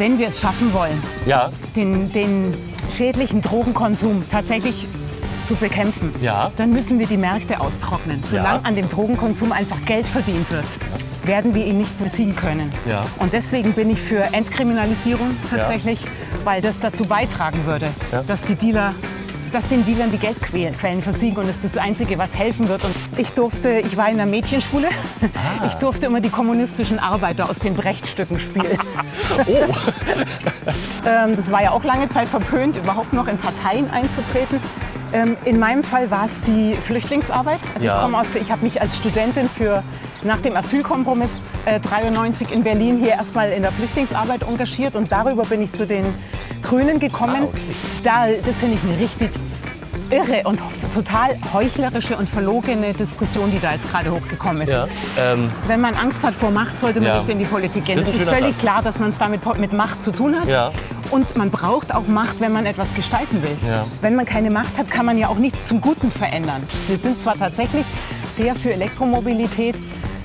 Wenn wir es schaffen wollen, Ja, den, den schädlichen Drogenkonsum tatsächlich zu bekämpfen, Ja. dann müssen wir die Märkte austrocknen. Solange Ja. an dem Drogenkonsum einfach Geld verdient wird, werden wir ihn nicht besiegen können. Ja. Und deswegen bin ich für Entkriminalisierung tatsächlich, weil das dazu beitragen würde, dass die Dealer dass den Dealern die Geldquellen versiegen und das ist das Einzige, was helfen wird. Und ich durfte, ich war in einer Mädchenschule, Ah. ich durfte immer die kommunistischen Arbeiter aus den Brechtstücken spielen. oh, Ähm, das war ja auch lange Zeit verpönt, überhaupt noch in Parteien einzutreten. Ähm, in meinem Fall war es die Flüchtlingsarbeit. Also Ja. ich, komme aus, ich habe mich als Studentin für nach dem Asylkompromiss äh, 93 in Berlin hier erstmal in der Flüchtlingsarbeit engagiert und darüber bin ich zu den Grünen gekommen. Ah, okay. da, das finde ich eine richtig irre und total heuchlerische und verlogene Diskussion, die da jetzt gerade hochgekommen ist. ja. Ähm, Wenn man Angst hat vor Macht, sollte man Ja. nicht in die Politik gehen. Es ist ist, völlig Satz. klar, dass man es damit mit Macht zu tun hat. Ja. Und man braucht auch Macht, wenn man etwas gestalten will. Wenn man keine Macht hat, kann man ja auch nichts zum Guten verändern. Wir sind zwar tatsächlich sehr für Elektromobilität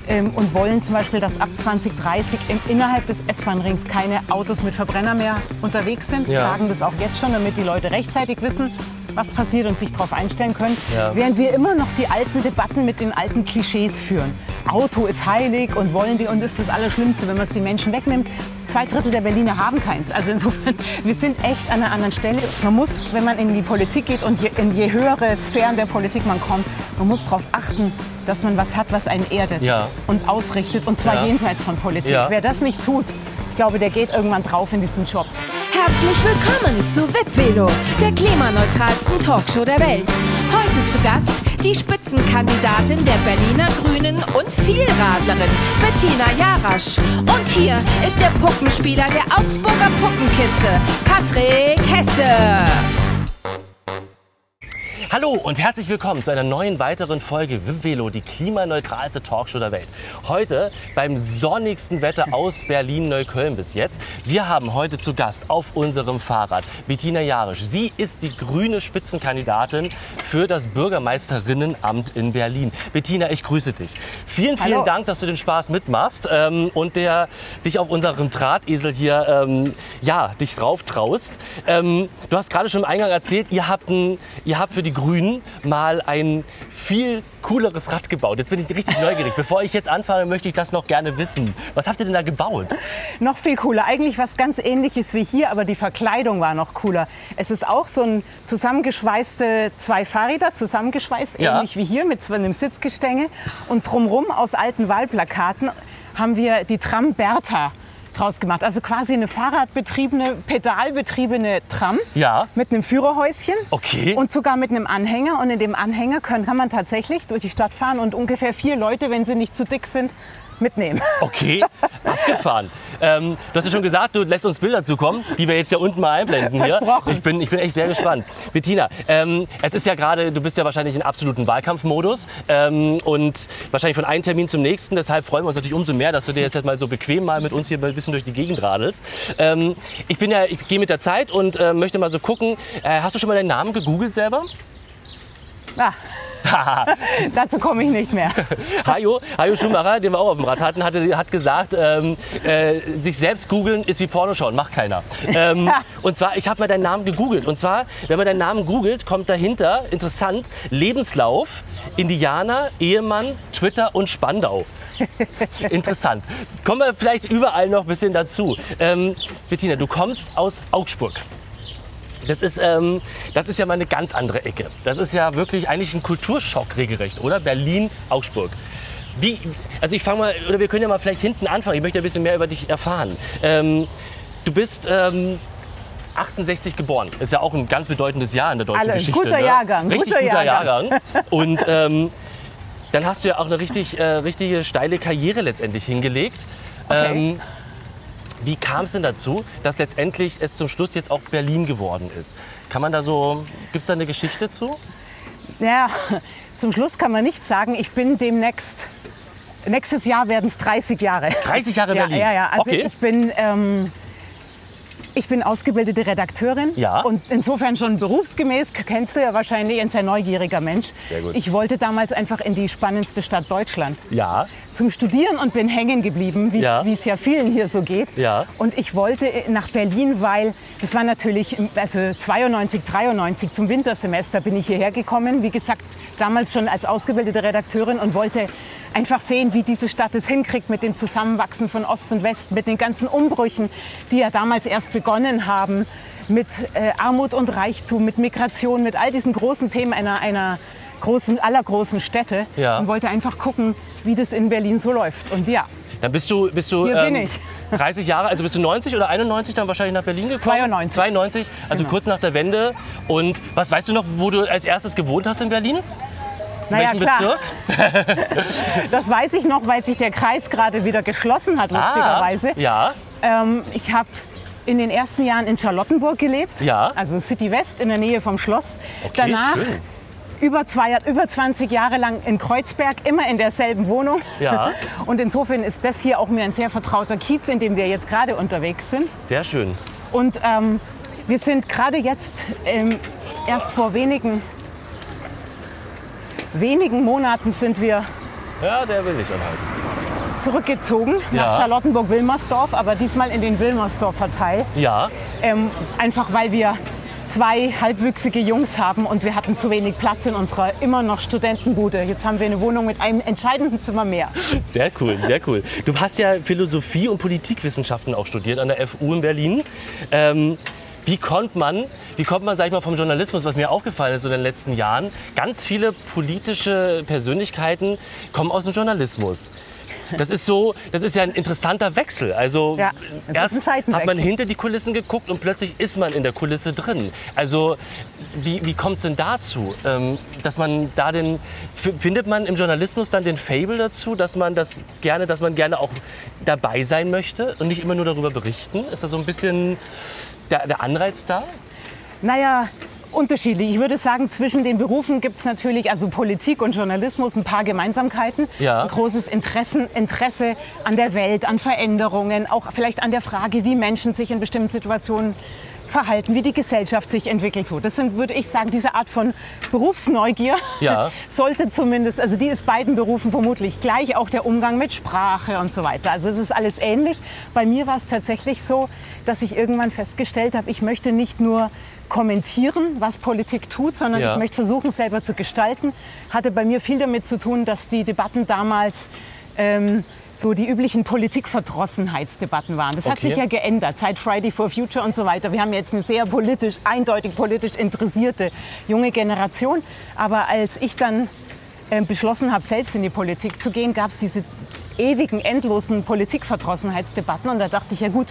ähm, und wollen zum Beispiel, dass ab 2030 im, innerhalb des S-Bahn-Rings keine Autos mit Verbrenner mehr unterwegs sind. Wir Ja. sagen das auch jetzt schon, damit die Leute rechtzeitig wissen, was passiert und sich darauf einstellen können. Ja. Während wir immer noch die alten Debatten mit den alten Klischees führen. Auto ist heilig und wollen die und ist das Allerschlimmste, wenn man es den Menschen wegnimmt. Zwei Drittel der Berliner haben keins. Also insofern, wir sind echt an einer anderen Stelle. Man muss, wenn man in die Politik geht und je, in je höhere Sphären der Politik man kommt, man muss darauf achten, dass man was hat, was einen erdet Ja. und ausrichtet. Und zwar Ja. jenseits von Politik. Wer das nicht tut, ich glaube, der geht irgendwann drauf in diesem Job. Herzlich willkommen zu Webvelo, der klimaneutralsten Talkshow der Welt. Heute zu Gast die Spitzenkandidatin der Berliner Grünen und Vielradlerin Bettina Jarasch. Und hier ist der Puppenspieler der Augsburger Puppenkiste, Patrick Hesse. Hallo und herzlich willkommen zu einer neuen weiteren Folge Vivelo, die klimaneutralste Talkshow der Welt. Heute beim sonnigsten Wetter aus Berlin-Neukölln bis jetzt. Wir haben heute zu Gast auf unserem Fahrrad Bettina Jarisch. Sie ist die grüne Spitzenkandidatin für das Bürgermeisterinnenamt in Berlin. Bettina, ich grüße dich. Vielen, vielen Hallo. Dank, dass du den Spaß mitmachst ähm, und der, dich auf unserem Drahtesel hier ähm, ja, dich drauf traust. Ähm, du hast gerade schon im Eingang erzählt, ihr habt, ein, ihr habt für die Grünen mal ein viel cooleres Rad gebaut. Jetzt bin ich richtig neugierig. Bevor ich jetzt anfange, möchte ich das noch gerne wissen. Was habt ihr denn da gebaut? Noch viel cooler. Eigentlich was ganz ähnliches wie hier, aber die Verkleidung war noch cooler. Es ist auch so ein zusammengeschweißte zwei Fahrräder, zusammengeschweißt, Ja. ähnlich wie hier mit so einem Sitzgestänge. Und drumrum aus alten Wahlplakaten haben wir die Tram Bertha draus gemacht. Also quasi eine fahrradbetriebene, pedalbetriebene Tram Ja. mit einem Führerhäuschen. Okay. Und sogar mit einem Anhänger. Und in dem Anhänger kann man tatsächlich durch die Stadt fahren und ungefähr vier Leute, wenn sie nicht zu dick sind, mitnehmen. Okay, abgefahren. Ähm, du hast ja schon gesagt, du lässt uns Bilder zukommen, die wir jetzt ja unten mal einblenden hier. Ich bin, ich bin echt sehr gespannt. Bettina, ähm, es ist ja gerade, du bist ja wahrscheinlich in absoluten Wahlkampfmodus ähm, und wahrscheinlich von einem Termin zum nächsten. Deshalb freuen wir uns natürlich umso mehr, dass du dir jetzt mal so bequem mal mit uns hier ein bisschen durch die Gegend radelst. Ähm, ich bin ja, ich gehe mit der Zeit und äh, möchte mal so gucken. Äh, hast du schon mal deinen Namen gegoogelt selber? Ah, dazu komme ich nicht mehr. Hajo, Hajo Schumacher, den wir auch auf dem Rad hatten, hatte, hat gesagt, ähm, äh, sich selbst googeln ist wie Porno schauen, macht keiner. Ähm, und zwar, ich habe mal deinen Namen gegoogelt. Und zwar, wenn man deinen Namen googelt, kommt dahinter, interessant, Lebenslauf, Indianer, Ehemann, Twitter und Spandau. Interessant. Kommen wir vielleicht überall noch ein bisschen dazu. Ähm, Bettina, du kommst aus Augsburg. Das ist, ähm, das ist ja mal eine ganz andere Ecke. Das ist ja wirklich eigentlich ein Kulturschock regelrecht, oder? Berlin, Augsburg. Wie, also ich fange mal, oder wir können ja mal vielleicht hinten anfangen. Ich möchte ein bisschen mehr über dich erfahren. Ähm, du bist ähm, 68 geboren. Ist ja auch ein ganz bedeutendes Jahr in der deutschen Alle, Geschichte. guter ne? Jahrgang, Richtig guter guter Jahrgang. Jahrgang. Und ähm, dann hast du ja auch eine richtig, äh, richtige steile Karriere letztendlich hingelegt. Okay. Wie kam es denn dazu, dass letztendlich es zum Schluss jetzt auch Berlin geworden ist? Kann man da so, gibt es da eine Geschichte zu? Ja, zum Schluss kann man nicht sagen, ich bin demnächst, nächstes Jahr werden es 30 Jahre. 30 Jahre Ja, Berlin? ja, ja. Also okay. ich bin, ähm, Ich bin ausgebildete Redakteurin Ja. und insofern schon berufsgemäß, kennst du ja wahrscheinlich, ein sehr neugieriger Mensch. Sehr gut. Ich wollte damals einfach in die spannendste Stadt Deutschland Ja. zum Studieren und bin hängen geblieben, wie Ja. es ja vielen hier so geht. Ja. Und ich wollte nach Berlin, weil das war natürlich, also 92, 93 zum Wintersemester bin ich hierher gekommen. Wie gesagt, damals schon als ausgebildete Redakteurin und wollte einfach sehen, wie diese Stadt es hinkriegt mit dem Zusammenwachsen von Ost und West, mit den ganzen Umbrüchen, die ja damals erst begonnen haben, mit äh, Armut und Reichtum, mit Migration, mit all diesen großen Themen einer, einer großen, aller großen Städte. Ja. Und wollte einfach gucken, wie das in Berlin so läuft. Und ja, Dann bist du, bist du ich. 30 Jahre, also bist du 90 oder 91 dann wahrscheinlich nach Berlin gekommen? 92. 92, also Genau. kurz nach der Wende. Und was weißt du noch, wo du als erstes gewohnt hast in Berlin? In naja, welchem klar. Bezirk? Das weiß ich noch, weil sich der Kreis gerade wieder geschlossen hat, lustigerweise. Ah, ja, Ähm, ich habe in den ersten Jahren in Charlottenburg gelebt, Ja. also City West in der Nähe vom Schloss. Okay, Danach schön. über, zwei, über 20 Jahre lang in Kreuzberg, immer in derselben Wohnung. Ja. Und insofern ist das hier auch mir ein sehr vertrauter Kiez, in dem wir jetzt gerade unterwegs sind. sehr schön. Und ähm, wir sind gerade jetzt ähm, erst vor wenigen, wenigen Monaten sind wir Ja, der will nicht anhalten. Zurückgezogen Ja. nach Charlottenburg-Wilmersdorf, aber diesmal in den Wilmersdorfer Teil. Ja, Ähm, einfach weil wir zwei halbwüchsige Jungs haben und wir hatten zu wenig Platz in unserer immer noch Studentenbude. Jetzt haben wir eine Wohnung mit einem entscheidenden Zimmer mehr. sehr cool, sehr cool. Du hast ja Philosophie und Politikwissenschaften auch studiert an der FU in Berlin. Ähm, wie konnte man, wie kommt man, sag ich mal, vom Journalismus, was mir aufgefallen ist so in den letzten Jahren, ganz viele politische Persönlichkeiten kommen aus dem Journalismus. Das ist so, das ist ja ein interessanter Wechsel. Also Ja, erst hat man hinter die Kulissen geguckt und plötzlich ist man in der Kulisse drin. Also wie, wie kommt es denn dazu, ähm, dass man da den findet man im Journalismus dann den Fable dazu, dass man das gerne, dass man gerne auch dabei sein möchte und nicht immer nur darüber berichten? Ist da so ein bisschen der, der Anreiz da? Naja, unterschiedlich. Ich würde sagen, zwischen den Berufen gibt es natürlich, also Politik und Journalismus, ein paar Gemeinsamkeiten. Ja. Ein großes Interessen, Interesse an der Welt, an Veränderungen, auch vielleicht an der Frage, wie Menschen sich in bestimmten Situationen verhalten, wie die Gesellschaft sich entwickelt. So, das sind, würde ich sagen, diese Art von Berufsneugier Ja. sollte zumindest, also die ist beiden Berufen vermutlich gleich, auch der Umgang mit Sprache und so weiter. Also es ist alles ähnlich. Bei mir war es tatsächlich so, dass ich irgendwann festgestellt habe, ich möchte nicht nur kommentieren, was Politik tut, sondern Ja. ich möchte versuchen, selber zu gestalten. Hatte bei mir viel damit zu tun, dass die Debatten damals ähm, so die üblichen Politikverdrossenheitsdebatten waren. Das hat Okay. sich ja geändert, seit Friday for Future und so weiter. Wir haben jetzt eine sehr politisch, eindeutig politisch interessierte junge Generation. Aber als ich dann äh, beschlossen habe, selbst in die Politik zu gehen, gab es diese ewigen, endlosen Politikverdrossenheitsdebatten. Und da dachte ich, ja gut,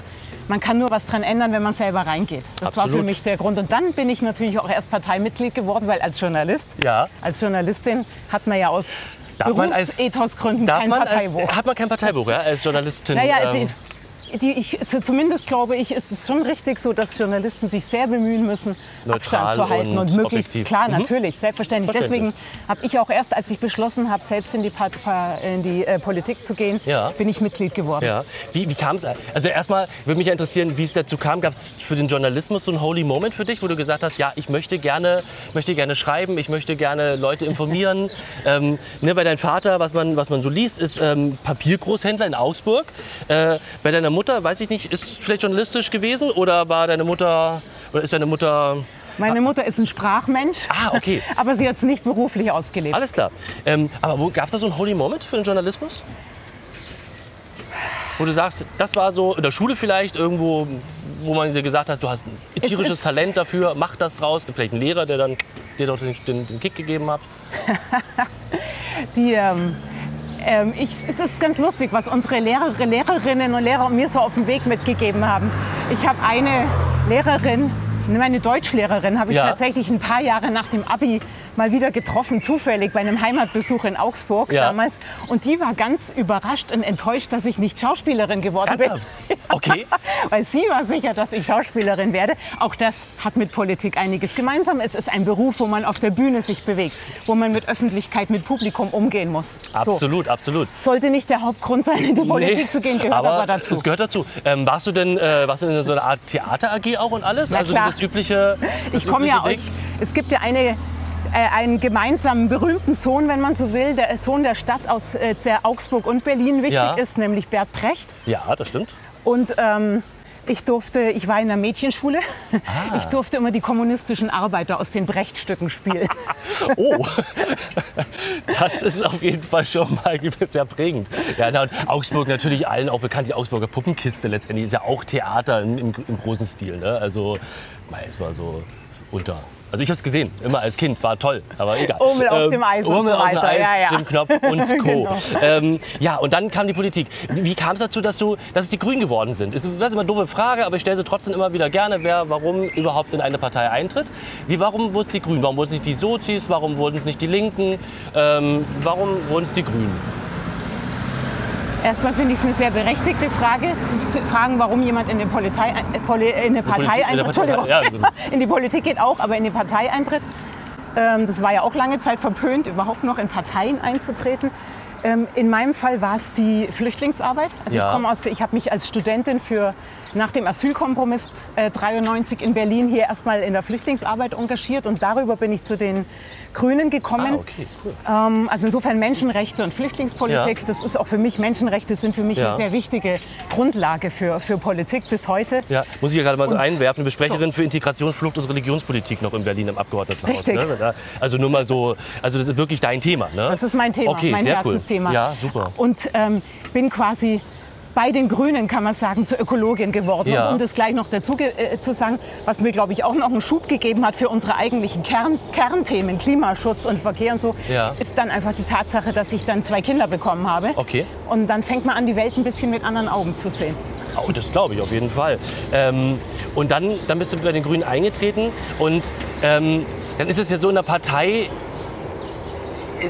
man kann nur was dran ändern, wenn man selber reingeht. Das war für Absolut. mich der Grund. Und dann bin ich natürlich auch erst Parteimitglied geworden, weil als Journalist, Ja. als Journalistin hat man ja aus Darf man als- Berufsethosgründen Darf kein man als, Parteibuch. hat man kein Parteibuch ja, als Journalistin? Naja, also, ähm, die, ich, so zumindest glaube ich, ist es schon richtig so, dass Journalisten sich sehr bemühen müssen, Neutral Abstand zu halten und und, möglichst objektiv. klar, Mhm. natürlich, selbstverständlich. Verständlich. Deswegen habe ich auch erst, als ich beschlossen habe, selbst in die, Pa- in die äh, Politik zu gehen, Ja. bin ich Mitglied geworden. Ja. Wie, wie kam es? Also erstmal würde mich ja interessieren, wie es dazu kam. Gab es für den Journalismus so einen Holy Moment für dich, wo du gesagt hast, ja, ich möchte gerne, möchte gerne schreiben, ich möchte gerne Leute informieren. ähm, ne, bei deinem Vater, was man, was man so liest, ist ähm, Papiergroßhändler in Augsburg. Äh, bei deiner Mutter, weiß ich nicht, ist vielleicht journalistisch gewesen oder war deine Mutter oder ist deine Mutter Meine Mutter ist ein Sprachmensch, Ah, okay. aber sie hat es nicht beruflich ausgelebt. Alles klar. Ähm, aber gab es da so einen Holy Moment für den Journalismus? Wo du sagst, das war so in der Schule vielleicht irgendwo, wo man dir gesagt hat, du hast ein tierisches Talent dafür, mach das draus. Gibt vielleicht einen Lehrer, der dann dir doch den, den, den Kick gegeben hat. Die, ähm, ähm, ich, es ist ganz lustig, was unsere Lehrer, Lehrerinnen und Lehrer mir so auf den Weg mitgegeben haben. Ich habe eine Lehrerin, meine Deutschlehrerin, habe ich Ja. tatsächlich ein paar Jahre nach dem Abi mal wieder getroffen, zufällig bei einem Heimatbesuch in Augsburg Ja. damals. Und die war ganz überrascht und enttäuscht, dass ich nicht Schauspielerin geworden Ernsthaft? bin. Okay. Weil sie war sicher, dass ich Schauspielerin werde. Auch das hat mit Politik einiges gemeinsam. Es ist ein Beruf, wo man auf der Bühne sich bewegt, wo man mit Öffentlichkeit, mit Publikum umgehen muss. So. Absolut, absolut. Sollte nicht der Hauptgrund sein, in die Politik Nee, zu gehen, gehört aber, dazu. Es gehört dazu. Ähm, warst du denn äh, warst du in so einer Art Theater-AG auch und alles? Na also klar. Dieses übliche. das Ich komme ja. Ding? Es gibt ja eine, äh, einen gemeinsamen berühmten Sohn, wenn man so will, der Sohn der Stadt aus äh, Augsburg und Berlin wichtig Ja. ist, nämlich Bert Precht. Ja, das stimmt. Und ähm, ich durfte, ich war in der Mädchenschule, Ah. ich durfte immer die kommunistischen Arbeiter aus den Brecht-Stücken spielen. Oh, das ist auf jeden Fall schon mal sehr prägend. Ja, na, und Augsburg natürlich allen auch bekannt. Die Augsburger Puppenkiste letztendlich ist ja auch Theater im, im, im großen Stil. Ne? Also, mal ist mal so unter. Also ich habe es gesehen, immer als Kind, war toll, aber egal. Ähm, Urmel auf dem Eis und Urmel so auf dem weiter, Eis, ja, ja. Jim Knopf und Co. Genau. ähm, ja, und dann kam die Politik. Wie, wie kam es dazu, dass, du, dass es die Grünen geworden sind? Ist, das ist immer eine doofe Frage, aber ich stelle sie trotzdem immer wieder gerne, wer warum überhaupt in eine Partei eintritt. Wie, warum wurden es die Grünen? Warum wurden es nicht die Sozis? Warum wurden es nicht die Linken? Ähm, warum wurden es die Grünen? Erstmal finde ich es eine sehr berechtigte Frage, zu, fragen, warum jemand in, die Politei, äh, Poli, in eine Partei Politik- eintritt. Entschuldigung. ja, genau. in die Politik geht auch, aber in die Partei eintritt. Ähm, das war ja auch lange Zeit verpönt, überhaupt noch in Parteien einzutreten. Ähm, in meinem Fall war es die Flüchtlingsarbeit. Also Ja. ich komme aus, ich habe mich als Studentin für nach dem Asylkompromiss äh, 93 in Berlin hier erstmal in der Flüchtlingsarbeit engagiert und darüber bin ich zu den Grünen gekommen. Ah, okay, cool. Ähm, also insofern Menschenrechte und Flüchtlingspolitik, Ja. das ist auch für mich, Menschenrechte sind für mich Ja. eine sehr wichtige Grundlage für, für Politik bis heute. Ja, muss ich ja gerade mal so Und- einwerfen, eine Besprecherin für Integration, Flucht und Religionspolitik noch in Berlin im Abgeordnetenhaus. Richtig. Ne? Also nur mal so, also das ist wirklich dein Thema, ne? Das ist mein Thema, okay, mein Herzensthema. Cool. Ja, super. Und ähm, bin quasi bei den Grünen, kann man sagen, zur Ökologin geworden. Ja. Und um das gleich noch dazu äh, zu sagen, was mir, glaube ich, auch noch einen Schub gegeben hat für unsere eigentlichen Kern Kernthemen, Klimaschutz und Verkehr und so, Ja. ist dann einfach die Tatsache, dass ich dann zwei Kinder bekommen habe. Okay. Und dann fängt man an, die Welt ein bisschen mit anderen Augen zu sehen. Oh, das glaube ich auf jeden Fall. Ähm, und dann, dann bist du bei den Grünen eingetreten und ähm, dann ist es ja so in der Partei,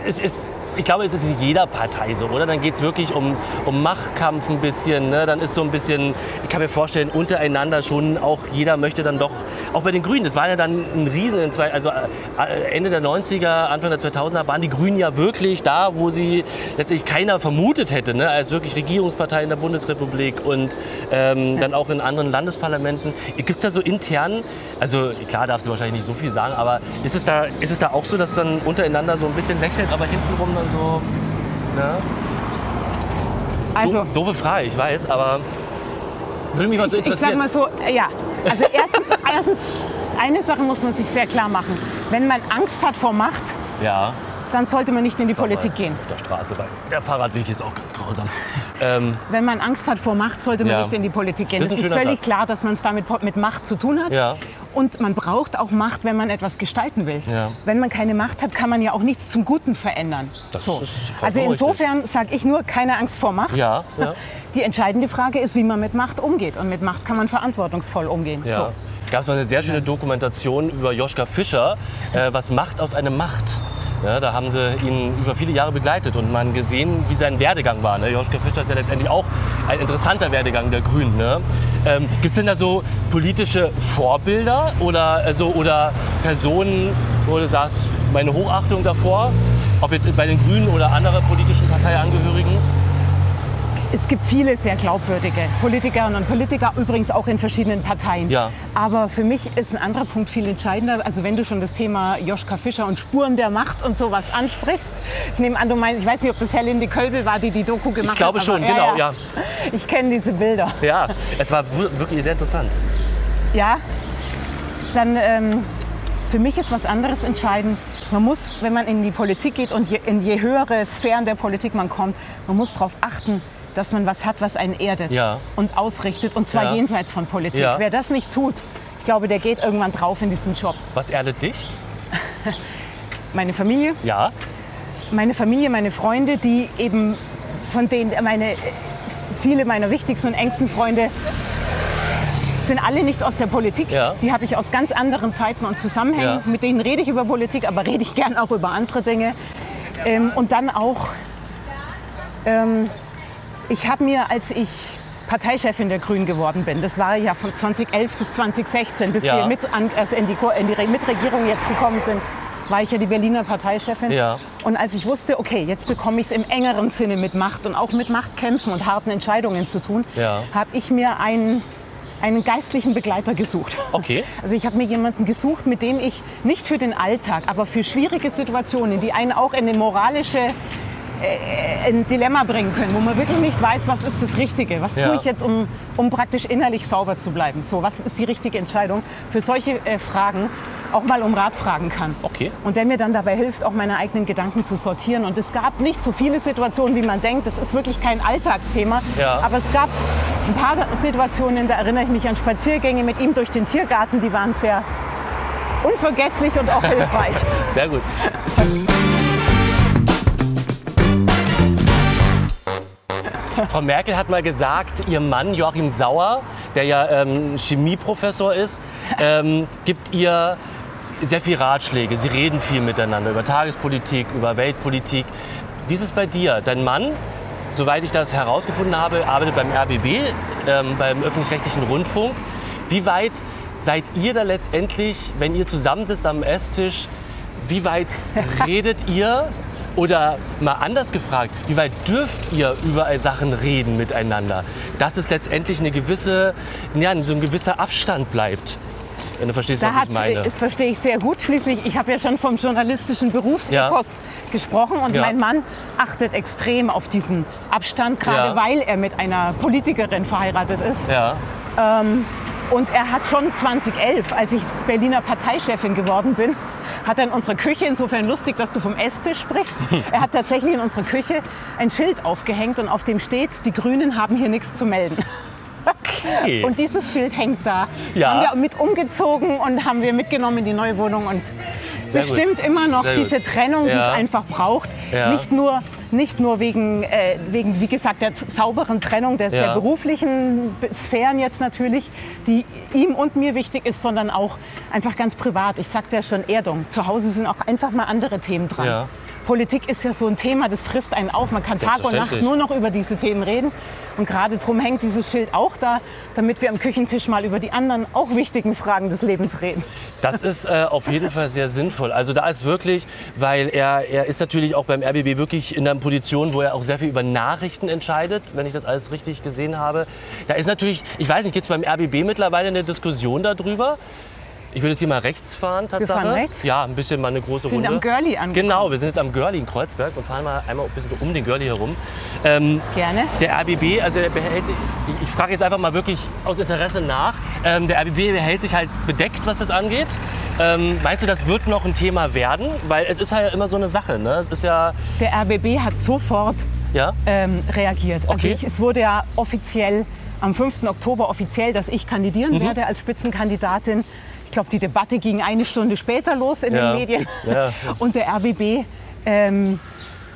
es ist, ich glaube, es ist in jeder Partei so, oder? Dann geht es wirklich um, um Machtkampf ein bisschen. Ne? Dann ist so ein bisschen, ich kann mir vorstellen, untereinander schon auch jeder möchte dann doch, auch bei den Grünen, das war ja dann ein Riesen, in zwei, also äh, Ende der 90er, Anfang der 2000er waren die Grünen ja wirklich da, wo sie letztlich keiner vermutet hätte, ne? als wirklich Regierungspartei in der Bundesrepublik und ähm, dann auch in anderen Landesparlamenten. Gibt es da so intern, also klar darfst du wahrscheinlich nicht so viel sagen, aber ist es da, ist es da auch so, dass dann untereinander so ein bisschen lächelt, aber hintenrum dann so, ne? Also, Do doofe Frage, ich weiß, aber würde mich mal so ich, ich sag interessieren. mal so, ja. Also erstens, erstens, eine Sache muss man sich sehr klar machen. Wenn man Angst hat vor Macht, ja, dann sollte man nicht in die Politik gehen. Auf der Straße, weil der Fahrradweg ist auch ganz grausam. Ähm, Wenn man Angst hat vor Macht, sollte man Ja. nicht in die Politik gehen. Das Es ist ein ist völlig Satz. klar, dass man es damit mit Macht zu tun hat. Ja. Und man braucht auch Macht, wenn man etwas gestalten will. Ja. Wenn man keine Macht hat, kann man ja auch nichts zum Guten verändern. Das so. Also insofern sage ich nur, keine Angst vor Macht. ja, ja. Die entscheidende Frage ist, wie man mit Macht umgeht. Und mit Macht kann man verantwortungsvoll umgehen. Ja. So. Gab es mal eine sehr schöne Dokumentation über Joschka Fischer, äh, was Macht aus einem Macht. Ja, da haben sie ihn über viele Jahre begleitet und man gesehen, wie sein Werdegang war. Ne? Joschka Fischer ist ja letztendlich auch ein interessanter Werdegang der Grünen. Ne? Ähm, Gibt es denn da so politische Vorbilder oder, also, oder Personen, wo du sagst, meine Hochachtung davor, ob jetzt bei den Grünen oder anderen politischen Parteiangehörigen? Es gibt viele sehr glaubwürdige Politikerinnen und Politiker, übrigens auch in verschiedenen Parteien. Ja. Aber für mich ist ein anderer Punkt viel entscheidender. Also wenn du schon das Thema Joschka Fischer und Spuren der Macht und sowas ansprichst. Ich nehme an, du meinst, ich weiß nicht, ob das Herlinde Kölbel war, die die Doku gemacht Ich glaube hat. schon, genau, ja. Ich kenne diese Bilder. Ja, es war wirklich sehr interessant. Ja, dann ähm, für mich ist was anderes entscheidend. Man muss, wenn man in die Politik geht und je, in je höhere Sphären der Politik man kommt, man muss darauf achten, dass man was hat, was einen erdet Ja. und ausrichtet. Und zwar Ja. jenseits von Politik. Ja. Wer das nicht tut, ich glaube, der geht irgendwann drauf in diesem Job. Was erdet dich? Meine Familie, Ja. meine Familie, meine Freunde, die eben von denen meine viele meiner wichtigsten und engsten Freunde sind alle nicht aus der Politik. Ja. Die habe ich aus ganz anderen Zeiten und Zusammenhängen. Ja. Mit denen rede ich über Politik, aber rede ich gern auch über andere Dinge. Ähm, und dann auch, ähm, ich habe mir, als ich Parteichefin der Grünen geworden bin, das war ja von 2011 bis 2016, bis Ja. wir mit an, also in, die, in die Re- Mitregierung jetzt gekommen sind, war ich ja die Berliner Parteichefin. Ja. Und als ich wusste, okay, jetzt bekomme ich es im engeren Sinne mit Macht und auch mit Machtkämpfen und harten Entscheidungen zu tun, Ja. habe ich mir einen, einen geistlichen Begleiter gesucht. Okay. Also ich habe mir jemanden gesucht, mit dem ich nicht für den Alltag, aber für schwierige Situationen, die einen auch in eine moralische ein Dilemma bringen können, wo man wirklich nicht weiß, was ist das Richtige, was Ja. tue ich jetzt, um, um praktisch innerlich sauber zu bleiben. So, was ist die richtige Entscheidung? Für solche äh, Fragen auch mal um Rat fragen kann. Okay. Und der mir dann dabei hilft, auch meine eigenen Gedanken zu sortieren. Und es gab nicht so viele Situationen, wie man denkt. Das ist wirklich kein Alltagsthema. Ja. Aber es gab ein paar Situationen, da erinnere ich mich an Spaziergänge mit ihm durch den Tiergarten, die waren sehr unvergesslich und auch hilfreich. Sehr gut. Frau Merkel hat mal gesagt, ihr Mann Joachim Sauer, der ja ähm, Chemieprofessor ist, ähm, gibt ihr sehr viel Ratschläge. Sie reden viel miteinander über Tagespolitik, über Weltpolitik. Wie ist es bei dir? Dein Mann, soweit ich das herausgefunden habe, arbeitet beim RBB, ähm, beim öffentlich-rechtlichen Rundfunk. Wie weit seid ihr da letztendlich, wenn ihr zusammensitzt am Esstisch, wie weit redet ihr? Oder mal anders gefragt, wie weit dürft ihr über Sachen reden miteinander? Dass es letztendlich eine gewisse, ja, so ein gewisser Abstand bleibt. Wenn du verstehst, Da was hat, ich meine. das verstehe ich sehr gut. Schließlich, ich habe ja schon vom journalistischen Berufsethos gesprochen und Ja. mein Mann achtet extrem auf diesen Abstand, gerade Ja. weil er mit einer Politikerin verheiratet ist. Ja, Und er hat schon 2011, als ich Berliner Parteichefin geworden bin, hat er in unserer Küche, insofern lustig, dass du vom Esstisch sprichst, er hat tatsächlich in unserer Küche ein Schild aufgehängt und auf dem steht, die Grünen haben hier nichts zu melden. okay. Und dieses Schild hängt da. Ja. Haben wir mit umgezogen und haben wir mitgenommen in die neue Wohnung und Sehr gut. bestimmt immer noch Sehr gut. diese Trennung, die es Ja. einfach braucht. Ja. Nicht nur nicht nur wegen, äh, wegen, wie gesagt, der sauberen Trennung des, Ja. der beruflichen Sphären jetzt natürlich, die ihm und mir wichtig ist, sondern auch einfach ganz privat. Ich sagte ja schon, Erdung. Zu Hause sind auch einfach mal andere Themen dran. Ja. Politik ist ja so ein Thema, das frisst einen auf. Man kann Tag und Nacht nur noch über diese Themen reden. Und gerade drum hängt dieses Schild auch da, damit wir am Küchentisch mal über die anderen auch wichtigen Fragen des Lebens reden. Das ist äh, auf jeden Fall sehr sinnvoll. Also da ist wirklich, weil er, er ist natürlich auch beim RBB wirklich in einer Position, wo er auch sehr viel über Nachrichten entscheidet, wenn ich das alles richtig gesehen habe. Da ist natürlich, ich weiß nicht, gibt es beim RBB mittlerweile eine Diskussion darüber? Ich würde jetzt hier mal rechts fahren, Tatsache. fahren rechts? Ja, ein bisschen mal eine große sind Runde. am Görli angekommen. Genau, wir sind jetzt am Görli in Kreuzberg und fahren mal einmal ein bisschen so um den Görli herum. Ähm, Gerne. der RBB, also der behält, ich, ich frage jetzt einfach mal wirklich aus Interesse nach, ähm, der RBB behält sich halt bedeckt, was das angeht. Ähm, meinst du, das wird noch ein Thema werden? Weil es ist halt immer so eine Sache, ne? Es ist ja, Der RBB hat sofort ja, ähm, reagiert. Also Okay. ich, es wurde ja offiziell am 5. Oktober offiziell, dass ich kandidieren Mhm. werde als Spitzenkandidatin. Ich glaube, die Debatte ging eine Stunde später los in Ja. den Medien. Ja. Und der RBB ähm,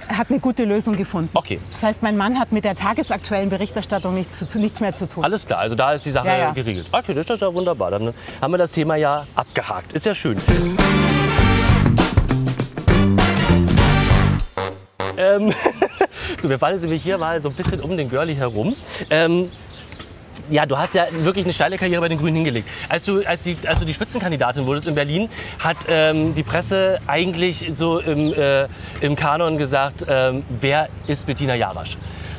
hat eine gute Lösung gefunden. Okay. Das heißt, mein Mann hat mit der tagesaktuellen Berichterstattung nichts, nichts mehr zu tun. alles klar, also da ist die Sache Ja, geregelt. Okay, das ist ja wunderbar. Dann haben wir das Thema ja abgehakt. Ist ja schön. ähm, so, wir fahren jetzt hier mal so ein bisschen um den Görli herum. Ähm, ja, du hast ja wirklich eine steile Karriere bei den Grünen hingelegt. Als du, als die, als du die Spitzenkandidatin wurdest in Berlin, hat ähm, die Presse eigentlich so im, äh, im Kanon gesagt, ähm, wer ist Bettina Jarasch?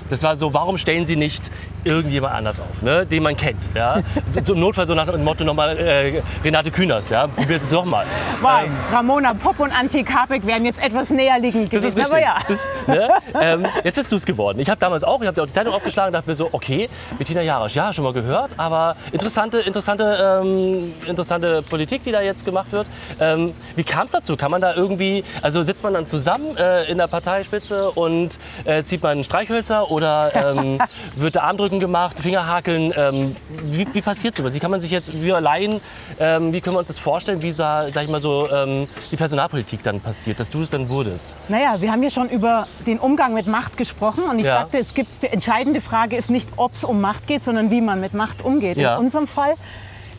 Das war so, warum stellen Sie nicht irgendjemand anders auf, ne, den man kennt? Ja? So, Im Notfall so nach dem Motto nochmal äh, Renate Künast, ja? probier's es doch mal. Wow, Ähm, Ramona Popp und Antje Kapek wären jetzt etwas näher liegend das ist. Aber ja. Das, ne? ähm, jetzt bist du es geworden. Ich habe damals auch, ich habe auch die Zeitung aufgeschlagen und dachte mir so, okay, Bettina Jarasch, ja, schon mal gehört, aber interessante, interessante, ähm, interessante Politik, die da jetzt gemacht wird. Ähm, wie kam es dazu? Kann man da irgendwie, also sitzt man dann zusammen äh, in der Parteispitze und äh, zieht man Streichhölzer oder ähm, wird der Armdrücken Bankdrücken gemacht, Fingerhakeln. Ähm, wie, wie passiert sowas? Wie kann man sich jetzt, wir Laien, ähm, wie können wir uns das vorstellen, wie sag ich mal so, ähm, die Personalpolitik dann passiert, dass du es dann wurdest? Naja, wir haben ja schon über den Umgang mit Macht gesprochen und ich Ja. sagte, es gibt, die entscheidende Frage ist nicht, ob es um Macht geht, sondern wie man mit Macht umgeht. Ja. In unserem Fall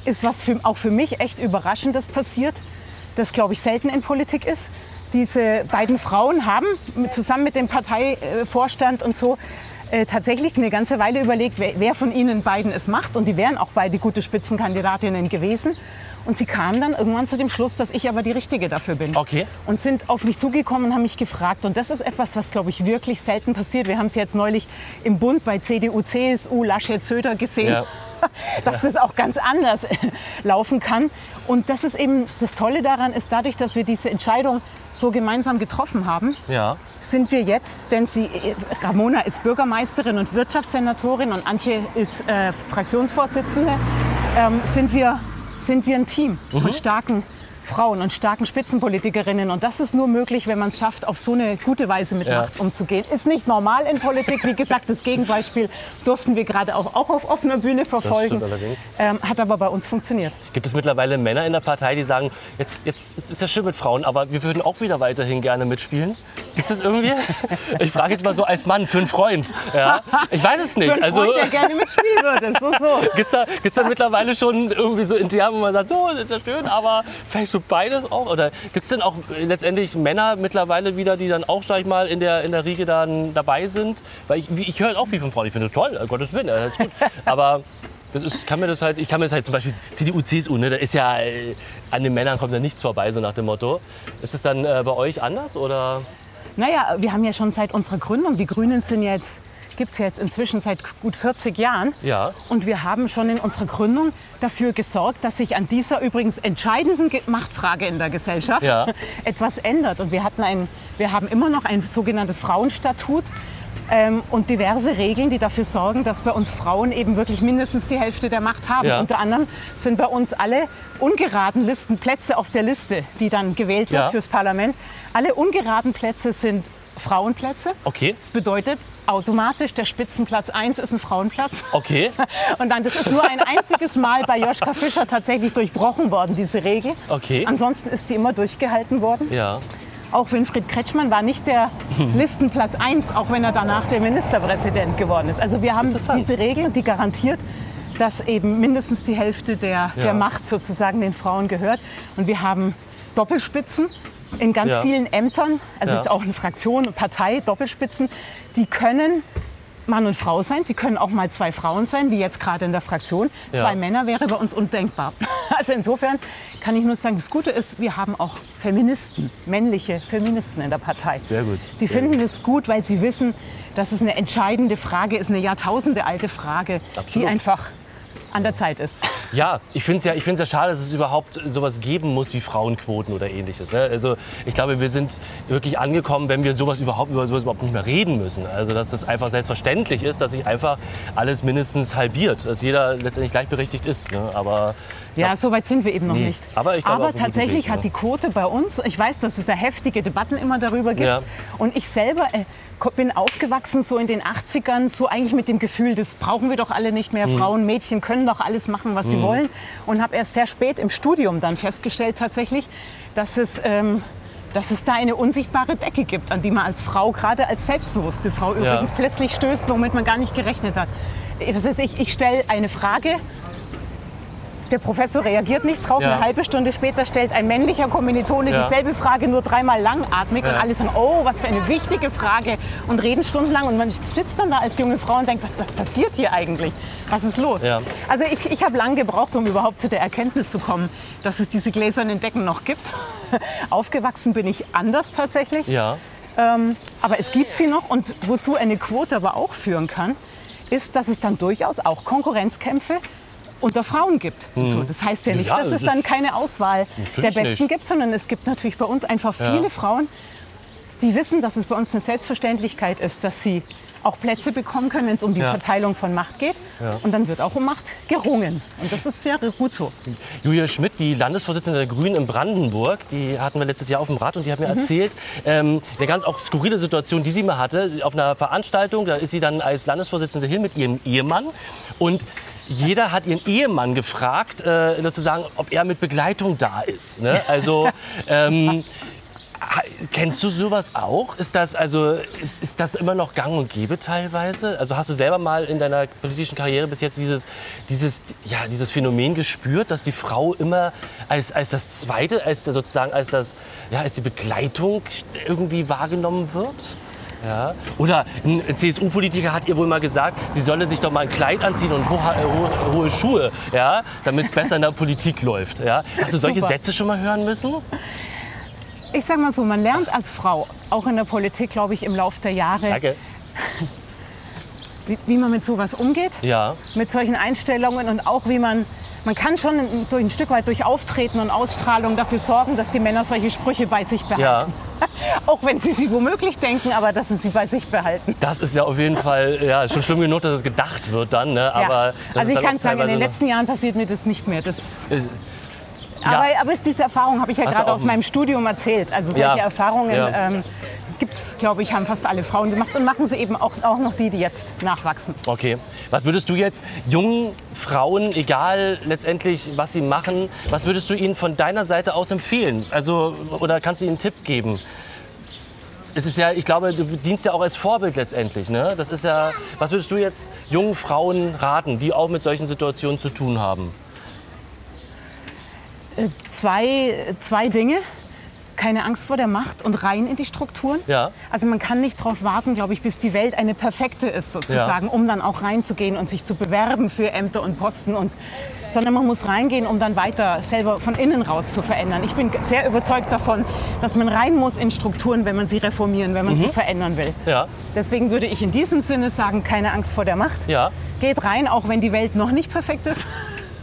ist was für, auch für mich echt Überraschendes passiert, das glaube ich selten in Politik ist. Diese beiden Frauen haben zusammen mit dem Parteivorstand und so äh, tatsächlich eine ganze Weile überlegt, wer, wer von ihnen beiden es macht. Und die wären auch beide gute Spitzenkandidatinnen gewesen. Und sie kamen dann irgendwann zu dem Schluss, dass ich aber die Richtige dafür bin. Okay. Und sind auf mich zugekommen und haben mich gefragt. Und das ist etwas, was, glaube ich, wirklich selten passiert. Wir haben es jetzt neulich im Bund bei CDU, CSU, Laschet, Söder gesehen. Ja. dass das auch ganz anders laufen kann. Und das ist eben das Tolle daran, ist dadurch, dass wir diese Entscheidung so gemeinsam getroffen haben, Ja. sind wir jetzt, denn sie, Ramona ist Bürgermeisterin und Wirtschaftssenatorin und Antje ist äh, Fraktionsvorsitzende, ähm, sind, wir, sind wir ein Team Mhm. von starken Frauen und starken Spitzenpolitikerinnen. Und das ist nur möglich, wenn man es schafft, auf so eine gute Weise mit Ja. Macht umzugehen. Ist nicht normal in Politik. Wie gesagt, das Gegenbeispiel durften wir gerade auch, auch auf offener Bühne verfolgen. stimmt allerdings. Ähm, hat aber bei uns funktioniert. Gibt es mittlerweile Männer in der Partei, die sagen, jetzt, jetzt ist ja schön mit Frauen, aber wir würden auch wieder weiterhin gerne mitspielen? Gibt es das irgendwie? Ich frage jetzt mal so als Mann, für einen Freund. Ja? Ich weiß es nicht. Für einen also, Freund, der gerne mitspielen würde. So, so. Gibt es da, gibt's da mittlerweile schon irgendwie so intern, wo man sagt, so, das ist ja schön, aber vielleicht so beides auch? Oder gibt es denn auch äh, letztendlich Männer mittlerweile wieder, die dann auch, sag ich mal, in der, in der Riege dann dabei sind? Weil ich, ich höre auch viel von Frauen, ich finde das toll, um Gottes Willen, das ist gut. Aber das ist, kann mir das halt, ich kann mir das halt zum Beispiel CDU, CSU, ne, da ist ja, äh, an den Männern kommt da nichts vorbei, so nach dem Motto. Ist es dann äh, bei euch anders oder? Naja, wir haben ja schon seit unserer Gründung, die Grünen sind jetzt, gibt es ja jetzt inzwischen seit gut 40 Jahren. Ja. Und wir haben schon in unserer Gründung dafür gesorgt, dass sich an dieser übrigens entscheidenden Ge- Machtfrage in der Gesellschaft Ja. etwas ändert. Und wir, hatten ein, wir haben immer noch ein sogenanntes Frauenstatut. Ähm, und diverse Regeln, die dafür sorgen, dass bei uns Frauen eben wirklich mindestens die Hälfte der Macht haben. Ja. Unter anderem sind bei uns alle ungeraden Listen, Plätze auf der Liste, die dann gewählt wird fürs Parlament. Alle ungeraden Plätze sind Frauenplätze. Okay, Das bedeutet automatisch, der Spitzenplatz 1 ist ein Frauenplatz. okay, Und dann, das ist nur ein einziges Mal bei Joschka Fischer tatsächlich durchbrochen worden, diese Regel. Okay. Ansonsten ist die immer durchgehalten worden. ja. Auch Winfried Kretschmann war nicht der Listenplatz 1, auch wenn er danach der Ministerpräsident geworden ist. Also wir haben diese Regel, die garantiert, dass eben mindestens die Hälfte der, Ja. der Macht sozusagen den Frauen gehört. Und wir haben Doppelspitzen in ganz Ja. vielen Ämtern, also Ja. jetzt auch eine Fraktion, eine Partei, Doppelspitzen, die können Mann und Frau sein. Sie können auch mal zwei Frauen sein, wie jetzt gerade in der Fraktion. Ja. Zwei Männer wäre bei uns undenkbar. Also insofern kann ich nur sagen, das Gute ist, wir haben auch Feministen, männliche Feministen in der Partei. Sehr gut. Die Sehr finden es gut, weil sie wissen, dass es eine entscheidende Frage ist, eine jahrtausendealte Frage, Absolut. die einfach an der Zeit ist. Ja, ich finde es ja, ich find's ja schade, dass es überhaupt sowas geben muss wie Frauenquoten oder ähnliches. Ne? Also ich glaube, wir sind wirklich angekommen, wenn wir sowas überhaupt, über sowas überhaupt nicht mehr reden müssen. Also dass es einfach selbstverständlich ist, dass sich einfach alles mindestens halbiert, dass jeder letztendlich gleichberechtigt ist. Ne? Aber Ja, so weit sind wir eben noch Nee, nicht. aber einem guten tatsächlich Weg, hat die Quote bei uns, ich weiß, dass es da heftige Debatten immer darüber gibt. Ja. Und ich selber äh, bin aufgewachsen so in den 80ern, so eigentlich mit dem Gefühl, das brauchen wir doch alle nicht mehr. Mhm. Frauen, Mädchen können doch alles machen, was sie wollen. Und habe erst sehr spät im Studium dann festgestellt tatsächlich, dass es... Ähm, dass es da eine unsichtbare Decke gibt, an die man als Frau, gerade als selbstbewusste Frau übrigens, plötzlich stößt, womit man gar nicht gerechnet hat. Das ist, ich, ich stelle eine Frage, der Professor reagiert nicht drauf. Ja. Eine halbe Stunde später stellt ein männlicher Kommilitone Ja. dieselbe Frage nur dreimal langatmig und Ja. alle sagen, oh, was für eine wichtige Frage und reden stundenlang und man sitzt dann da als junge Frau und denkt, was, was passiert hier eigentlich? Was ist los? Also ich, ich habe lange gebraucht, um überhaupt zu der Erkenntnis zu kommen, dass es diese gläsernen Decken noch gibt. Aufgewachsen bin ich anders tatsächlich. ja, Ähm, aber es gibt sie noch und wozu eine Quote aber auch führen kann, ist, dass es dann durchaus auch Konkurrenzkämpfe unter Frauen gibt. So, das heißt ja nicht, Ja, dass das es dann keine Auswahl der Besten nicht. gibt, sondern es gibt natürlich bei uns einfach Ja. viele Frauen, die wissen, dass es bei uns eine Selbstverständlichkeit ist, dass sie auch Plätze bekommen können, wenn es um die Ja. Verteilung von Macht geht. Und dann wird auch um Macht gerungen. Und das ist ja gut so. Julia Schmidt, die Landesvorsitzende der Grünen in Brandenburg, die hatten wir letztes Jahr auf dem Rad und die hat mir erzählt, ähm, eine ganz auch skurrile Situation, die sie mal hatte. Auf einer Veranstaltung, da ist sie dann als Landesvorsitzende hin mit ihrem Ehemann und jeder hat ihren Ehemann gefragt, äh, sozusagen, ob er mit Begleitung da ist. Ne? Also ähm, Kennst du sowas auch? Ist das also ist, ist das immer noch Gang und Gäbe teilweise? Also hast du selber mal in deiner politischen Karriere bis jetzt dieses dieses ja dieses Phänomen gespürt, dass die Frau immer als, als das zweite, als sozusagen als das ja als die Begleitung irgendwie wahrgenommen wird? Ja. Oder ein CSU-Politiker hat ihr wohl mal gesagt, sie solle sich doch mal ein Kleid anziehen und hohe, hohe, hohe Schuhe, ja, damit es besser in der Politik läuft. Ja. Hast du solche Super. Sätze schon mal hören müssen? Ich sage mal so, man lernt als Frau, auch in der Politik, glaube ich, im Laufe der Jahre, Danke. wie, wie man mit sowas umgeht. Ja. mit solchen Einstellungen und auch wie man, man kann schon ein, durch ein Stück weit durch Auftreten und Ausstrahlung dafür sorgen, dass die Männer solche Sprüche bei sich behalten. Ja. Auch wenn sie sie womöglich denken, aber dass sie sie bei sich behalten. Das ist ja auf jeden Fall ja, schon schlimm genug, dass es gedacht wird dann. Ne? Aber ja. Also ich kann sagen, in den letzten Jahren passiert mir das nicht mehr. Das, Äh, aber, aber ist diese Erfahrung habe ich ja gerade aus ein- meinem Studium erzählt. Also solche Ja. Erfahrungen Ja. ähm, gibt es, glaube ich, haben fast alle Frauen gemacht und machen sie eben auch, auch noch die, die jetzt nachwachsen. Okay. Was würdest du jetzt jungen Frauen, egal letztendlich, was sie machen, was würdest du ihnen von deiner Seite aus empfehlen? Also, oder kannst du ihnen einen Tipp geben? Es ist ja, ich glaube, du dienst ja auch als Vorbild letztendlich. Ne? Das ist ja, was würdest du jetzt jungen Frauen raten, die auch mit solchen Situationen zu tun haben? Zwei, zwei Dinge. Keine Angst vor der Macht und rein in die Strukturen. Ja. Also man kann nicht darauf warten, glaube ich, bis die Welt eine perfekte ist sozusagen, um dann auch reinzugehen und sich zu bewerben für Ämter und Posten. Und, sondern man muss reingehen, um dann weiter selber von innen raus zu verändern. Ich bin sehr überzeugt davon, dass man rein muss in Strukturen, wenn man sie reformieren, wenn man sie verändern will. Ja. Deswegen würde ich in diesem Sinne sagen, keine Angst vor der Macht. Ja. Geht rein, auch wenn die Welt noch nicht perfekt ist.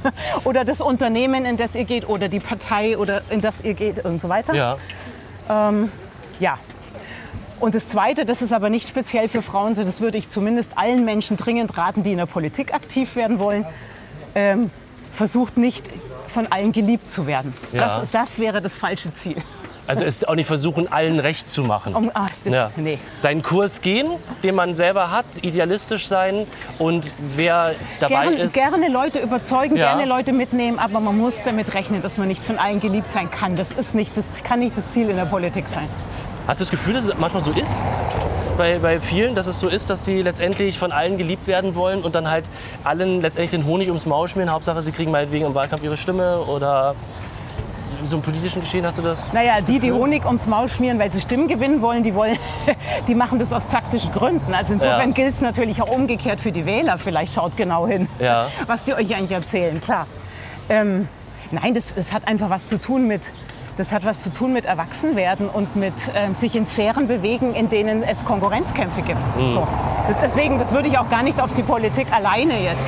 oder das Unternehmen, in das ihr geht, oder die Partei, oder in das ihr geht und so weiter. Ja. Ja. Und das Zweite, das ist aber nicht speziell für Frauen so, das würde ich zumindest allen Menschen dringend raten, die in der Politik aktiv werden wollen. Ähm, versucht nicht von allen geliebt zu werden. Ja. Das, das wäre das falsche Ziel. Also es auch nicht versuchen, allen recht zu machen. Um, ach, das, Ja. nee. Seinen Kurs gehen, den man selber hat, idealistisch sein und wer dabei Gern, ist. gerne Leute überzeugen, Ja. gerne Leute mitnehmen, aber man muss damit rechnen, dass man nicht von allen geliebt sein kann. Das, ist nicht, das kann nicht das Ziel in der Politik sein. Hast du das Gefühl, dass es manchmal so ist? Bei, bei vielen, dass es so ist, dass sie letztendlich von allen geliebt werden wollen und dann halt allen letztendlich den Honig ums Maul schmieren. Hauptsache, sie kriegen meinetwegen im Wahlkampf ihre Stimme oder so im politischen Geschehen hast du das? Naja, die, die Honig ums Maul schmieren, weil sie Stimmen gewinnen wollen, die, wollen, die machen das aus taktischen Gründen. Also insofern Ja. gilt es natürlich auch umgekehrt für die Wähler. Vielleicht schaut genau hin, Ja. was die euch eigentlich erzählen, klar. Ähm, nein, das, das hat einfach was zu tun mit, das hat was zu tun mit Erwachsenwerden und mit ähm, sich in Sphären bewegen, in denen es Konkurrenzkämpfe gibt. Mhm. So. Das, deswegen, das würde ich auch gar nicht auf die Politik alleine jetzt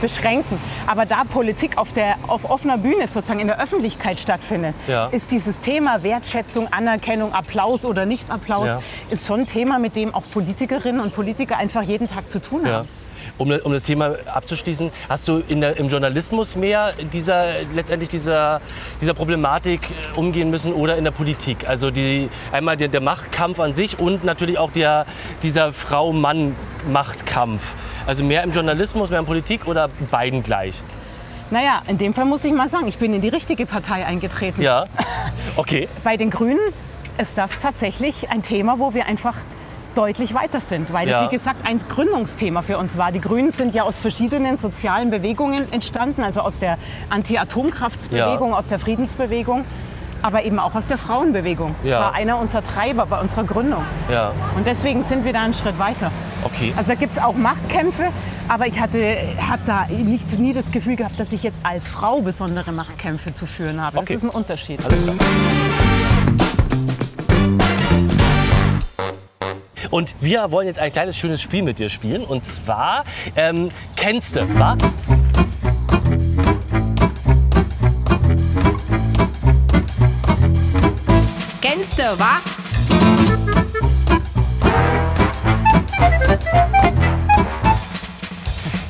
beschränken. Aber da Politik auf, der, auf offener Bühne sozusagen in der Öffentlichkeit stattfindet, Ja. ist dieses Thema Wertschätzung, Anerkennung, Applaus oder Nicht-Applaus, Ja. ist schon ein Thema, mit dem auch Politikerinnen und Politiker einfach jeden Tag zu tun Ja. Um, um das Thema abzuschließen, hast du der, im Journalismus mehr dieser, letztendlich dieser, dieser Problematik äh, umgehen müssen oder in der Politik? Also die, einmal der, der Machtkampf an sich und natürlich auch der, dieser Frau-Mann-Machtkampf. Also mehr im Journalismus, mehr in Politik oder beiden gleich? Naja, in dem Fall muss ich mal sagen, ich bin in die richtige Partei eingetreten. Ja, okay. Bei den Grünen ist das tatsächlich ein Thema, wo wir einfach deutlich weiter sind, weil Ja. das, wie gesagt, ein Gründungsthema für uns war. Die Grünen sind ja aus verschiedenen sozialen Bewegungen entstanden, also aus der Anti-Atomkraftsbewegung, aus der Friedensbewegung, aber eben auch aus der Frauenbewegung. Das Ja. war einer unserer Treiber bei unserer Gründung. Ja, Und deswegen sind wir da einen Schritt weiter. okay. Also da gibt es auch Machtkämpfe, aber ich hatte hab da nicht, nie das Gefühl gehabt, dass ich jetzt als Frau besondere Machtkämpfe zu führen habe. Okay. Das ist ein Unterschied. Alles klar. Und wir wollen jetzt ein kleines schönes Spiel mit dir spielen. Und zwar ähm, kennst du, wa? Kennst du, wa?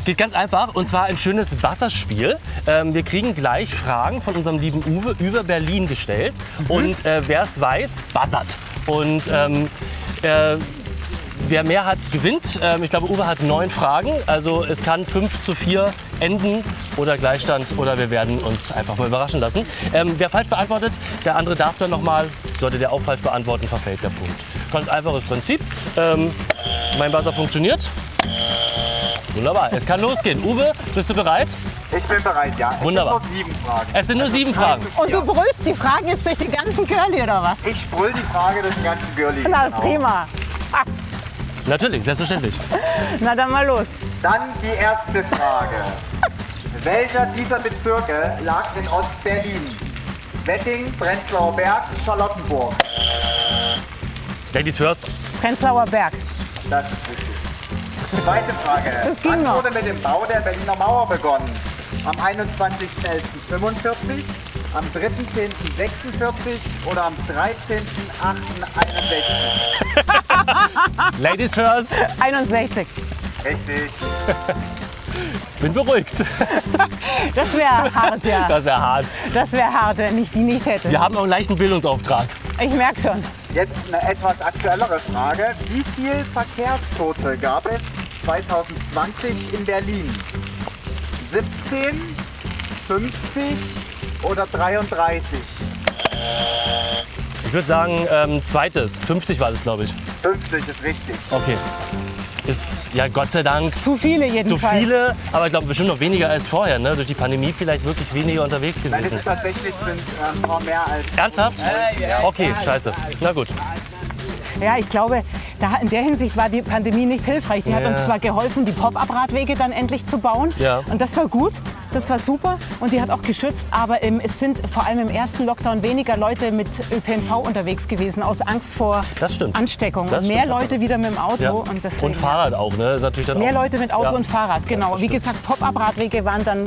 Geht ganz einfach und zwar ein schönes Wasserspiel. Ähm, wir kriegen gleich Fragen von unserem lieben Uwe über Berlin gestellt. Mhm. Und äh, wer es weiß, buzzert. Und ähm, äh, wer mehr hat, gewinnt. Ähm, ich glaube, Uwe hat neun Fragen. Also es kann 5 zu 4 enden oder Gleichstand oder wir werden uns einfach mal überraschen lassen. Ähm, wer falsch beantwortet, der andere darf dann nochmal, sollte der auch falsch beantworten, verfällt der Punkt. Ganz einfaches Prinzip. Ähm, mein Buzzer funktioniert. Wunderbar, es kann losgehen. Uwe, bist du bereit? Ich bin bereit, ja. Es Wunderbar. sind nur sieben Fragen. Es sind nur sieben Fragen. Und du brüllst die Fragen jetzt durch den ganzen Curly oder was? Ich brüll die Frage des ganzen Girlie. Na Genau. prima. Natürlich, selbstverständlich. Na dann mal los. Dann die erste Frage. Welcher dieser Bezirke lag in Ostberlin? Wetting, Prenzlauer Berg, Charlottenburg. Ladies first. Prenzlauer Berg. Das ist richtig. Zweite Frage. Das ging Wann noch. wurde mit dem Bau der Berliner Mauer begonnen? Am 21.11.45, am 3.10.46 oder am 13.08.61? Ladies first. 61. Richtig. Bin beruhigt. Das wäre hart, ja. Das wäre hart. Das wäre hart, wenn ich die nicht hätte. Wir haben auch einen leichten Bildungsauftrag. Ich merke schon. Jetzt eine etwas aktuellere Frage. Wie viele Verkehrstote gab es 2020 in Berlin? 17, 50 oder 33? Ich würde sagen, ähm, zweites. 50 war das, glaube ich. 50 ist richtig. Okay. Ist ja Gott sei Dank Zu viele zu jedenfalls. viele, aber ich glaube bestimmt noch weniger als vorher. Ne? Durch die Pandemie vielleicht wirklich weniger unterwegs Nein, es gewesen. ist tatsächlich sind äh, ein paar mehr als. Ernsthaft? Okay, scheiße. Na gut. Ja, ich glaube, da, in der Hinsicht war die Pandemie nicht hilfreich. Die hat Ja. uns zwar geholfen, die Pop-up-Radwege dann endlich zu bauen. Ja. Und das war gut, das war super. Und die hat auch geschützt. Aber ähm, es sind vor allem im ersten Lockdown weniger Leute mit ÖPNV unterwegs gewesen, aus Angst vor Das stimmt. Ansteckung. Das und mehr stimmt. Leute wieder mit dem Auto. Ja. Und, deswegen, Und Fahrrad auch, ne? Ist natürlich dann Mehr auch, Leute mit Auto Ja. und Fahrrad, genau. Wie gesagt, Pop-up-Radwege waren dann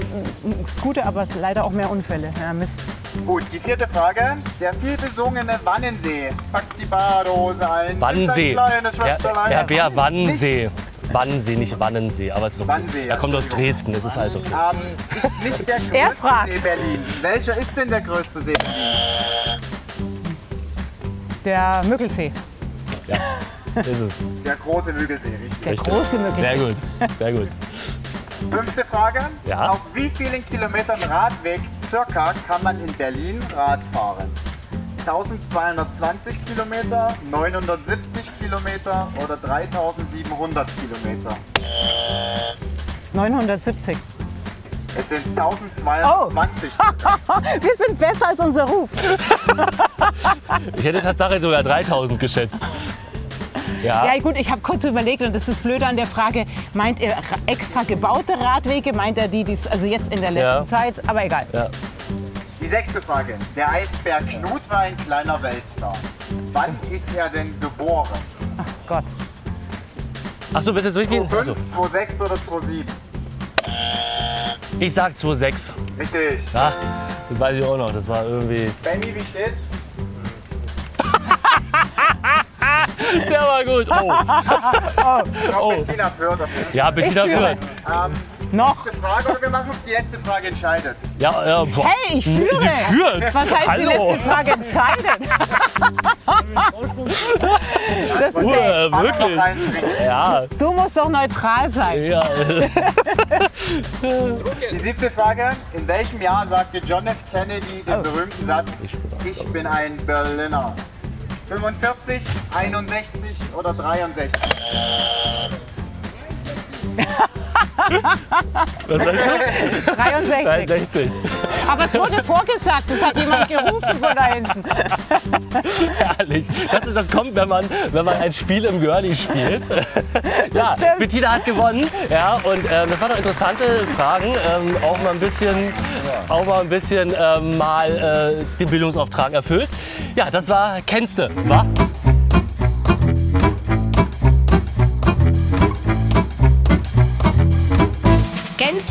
Scooter, aber leider auch mehr Unfälle. Ja, Mist. Gut, die vierte Frage. Der viel besungene Wannensee. Packt die Badehose ein. Wannsee. Ein kleines Herr, Schwesterlein. Herr Bär, Wannsee. Wannsee, nicht Wannensee. Aber es ist okay. Wannsee, Er kommt aus. Dresden, das ist alles okay. Ähm, ist nicht der Er größte fragt. See Berlin. Welcher ist denn der größte See Berlin? Der Müggelsee, Ja, ist es. Der große Müggelsee, richtig. der Richtig. große Müggelsee. Sehr gut, sehr gut. Fünfte Frage. Ja. Auf wie vielen Kilometern Radweg circa kann man in Berlin Rad fahren? 1220 Kilometer, 970 Kilometer oder 3700 Kilometer? 970. Es sind 1220. Wir sind besser als unser Ruf. Ich hätte tatsächlich sogar 3000 geschätzt. Ja, Ja gut, ich habe kurz überlegt und das ist blöd an der Frage, meint er ra- extra gebaute Radwege, meint er die, die es also jetzt in der letzten Ja. Zeit, aber egal. ja. Die sechste Frage. Der Eisbär Knut war ein kleiner Weltstar. Wann ist er denn geboren? Gott. Achso, willst du jetzt durchgehen? 2,5, Achso. 2,6 oder 2,7? Ich sag 2,6. Richtig. Ja, das weiß ich auch noch. Das war irgendwie. Benny, wie steht's? Der war gut. Oh. Ich glaube, Oh. Bettina Fall. Ja, Bettina führt. Ähm, Noch. letzte Frage oder wir machen die letzte Frage entscheidet. Ja, ja, boah. Hey, ich führe. Sie führt. Was heißt Hallo. die letzte Frage entscheidet? das ist wir wirklich. Ja, Du musst doch neutral sein. ja. Die siebte Frage. In welchem Jahr sagte John F. Kennedy den Oh. berühmten Satz, ich bin ein Berliner? 45, 61 oder 63? Was heißt das? 63. 63. Aber es wurde vorgesagt, das hat jemand gerufen von da hinten. Herrlich. Das ist, das kommt, wenn man, wenn man ein Spiel im Girlie spielt. ja, stimmt. Bettina hat gewonnen. Ja, und ähm, das waren doch interessante Fragen. Ähm, auch mal ein bisschen, auch mal ein bisschen ähm, mal äh, den Bildungsauftrag erfüllt. Ja, das war Kennste, wa?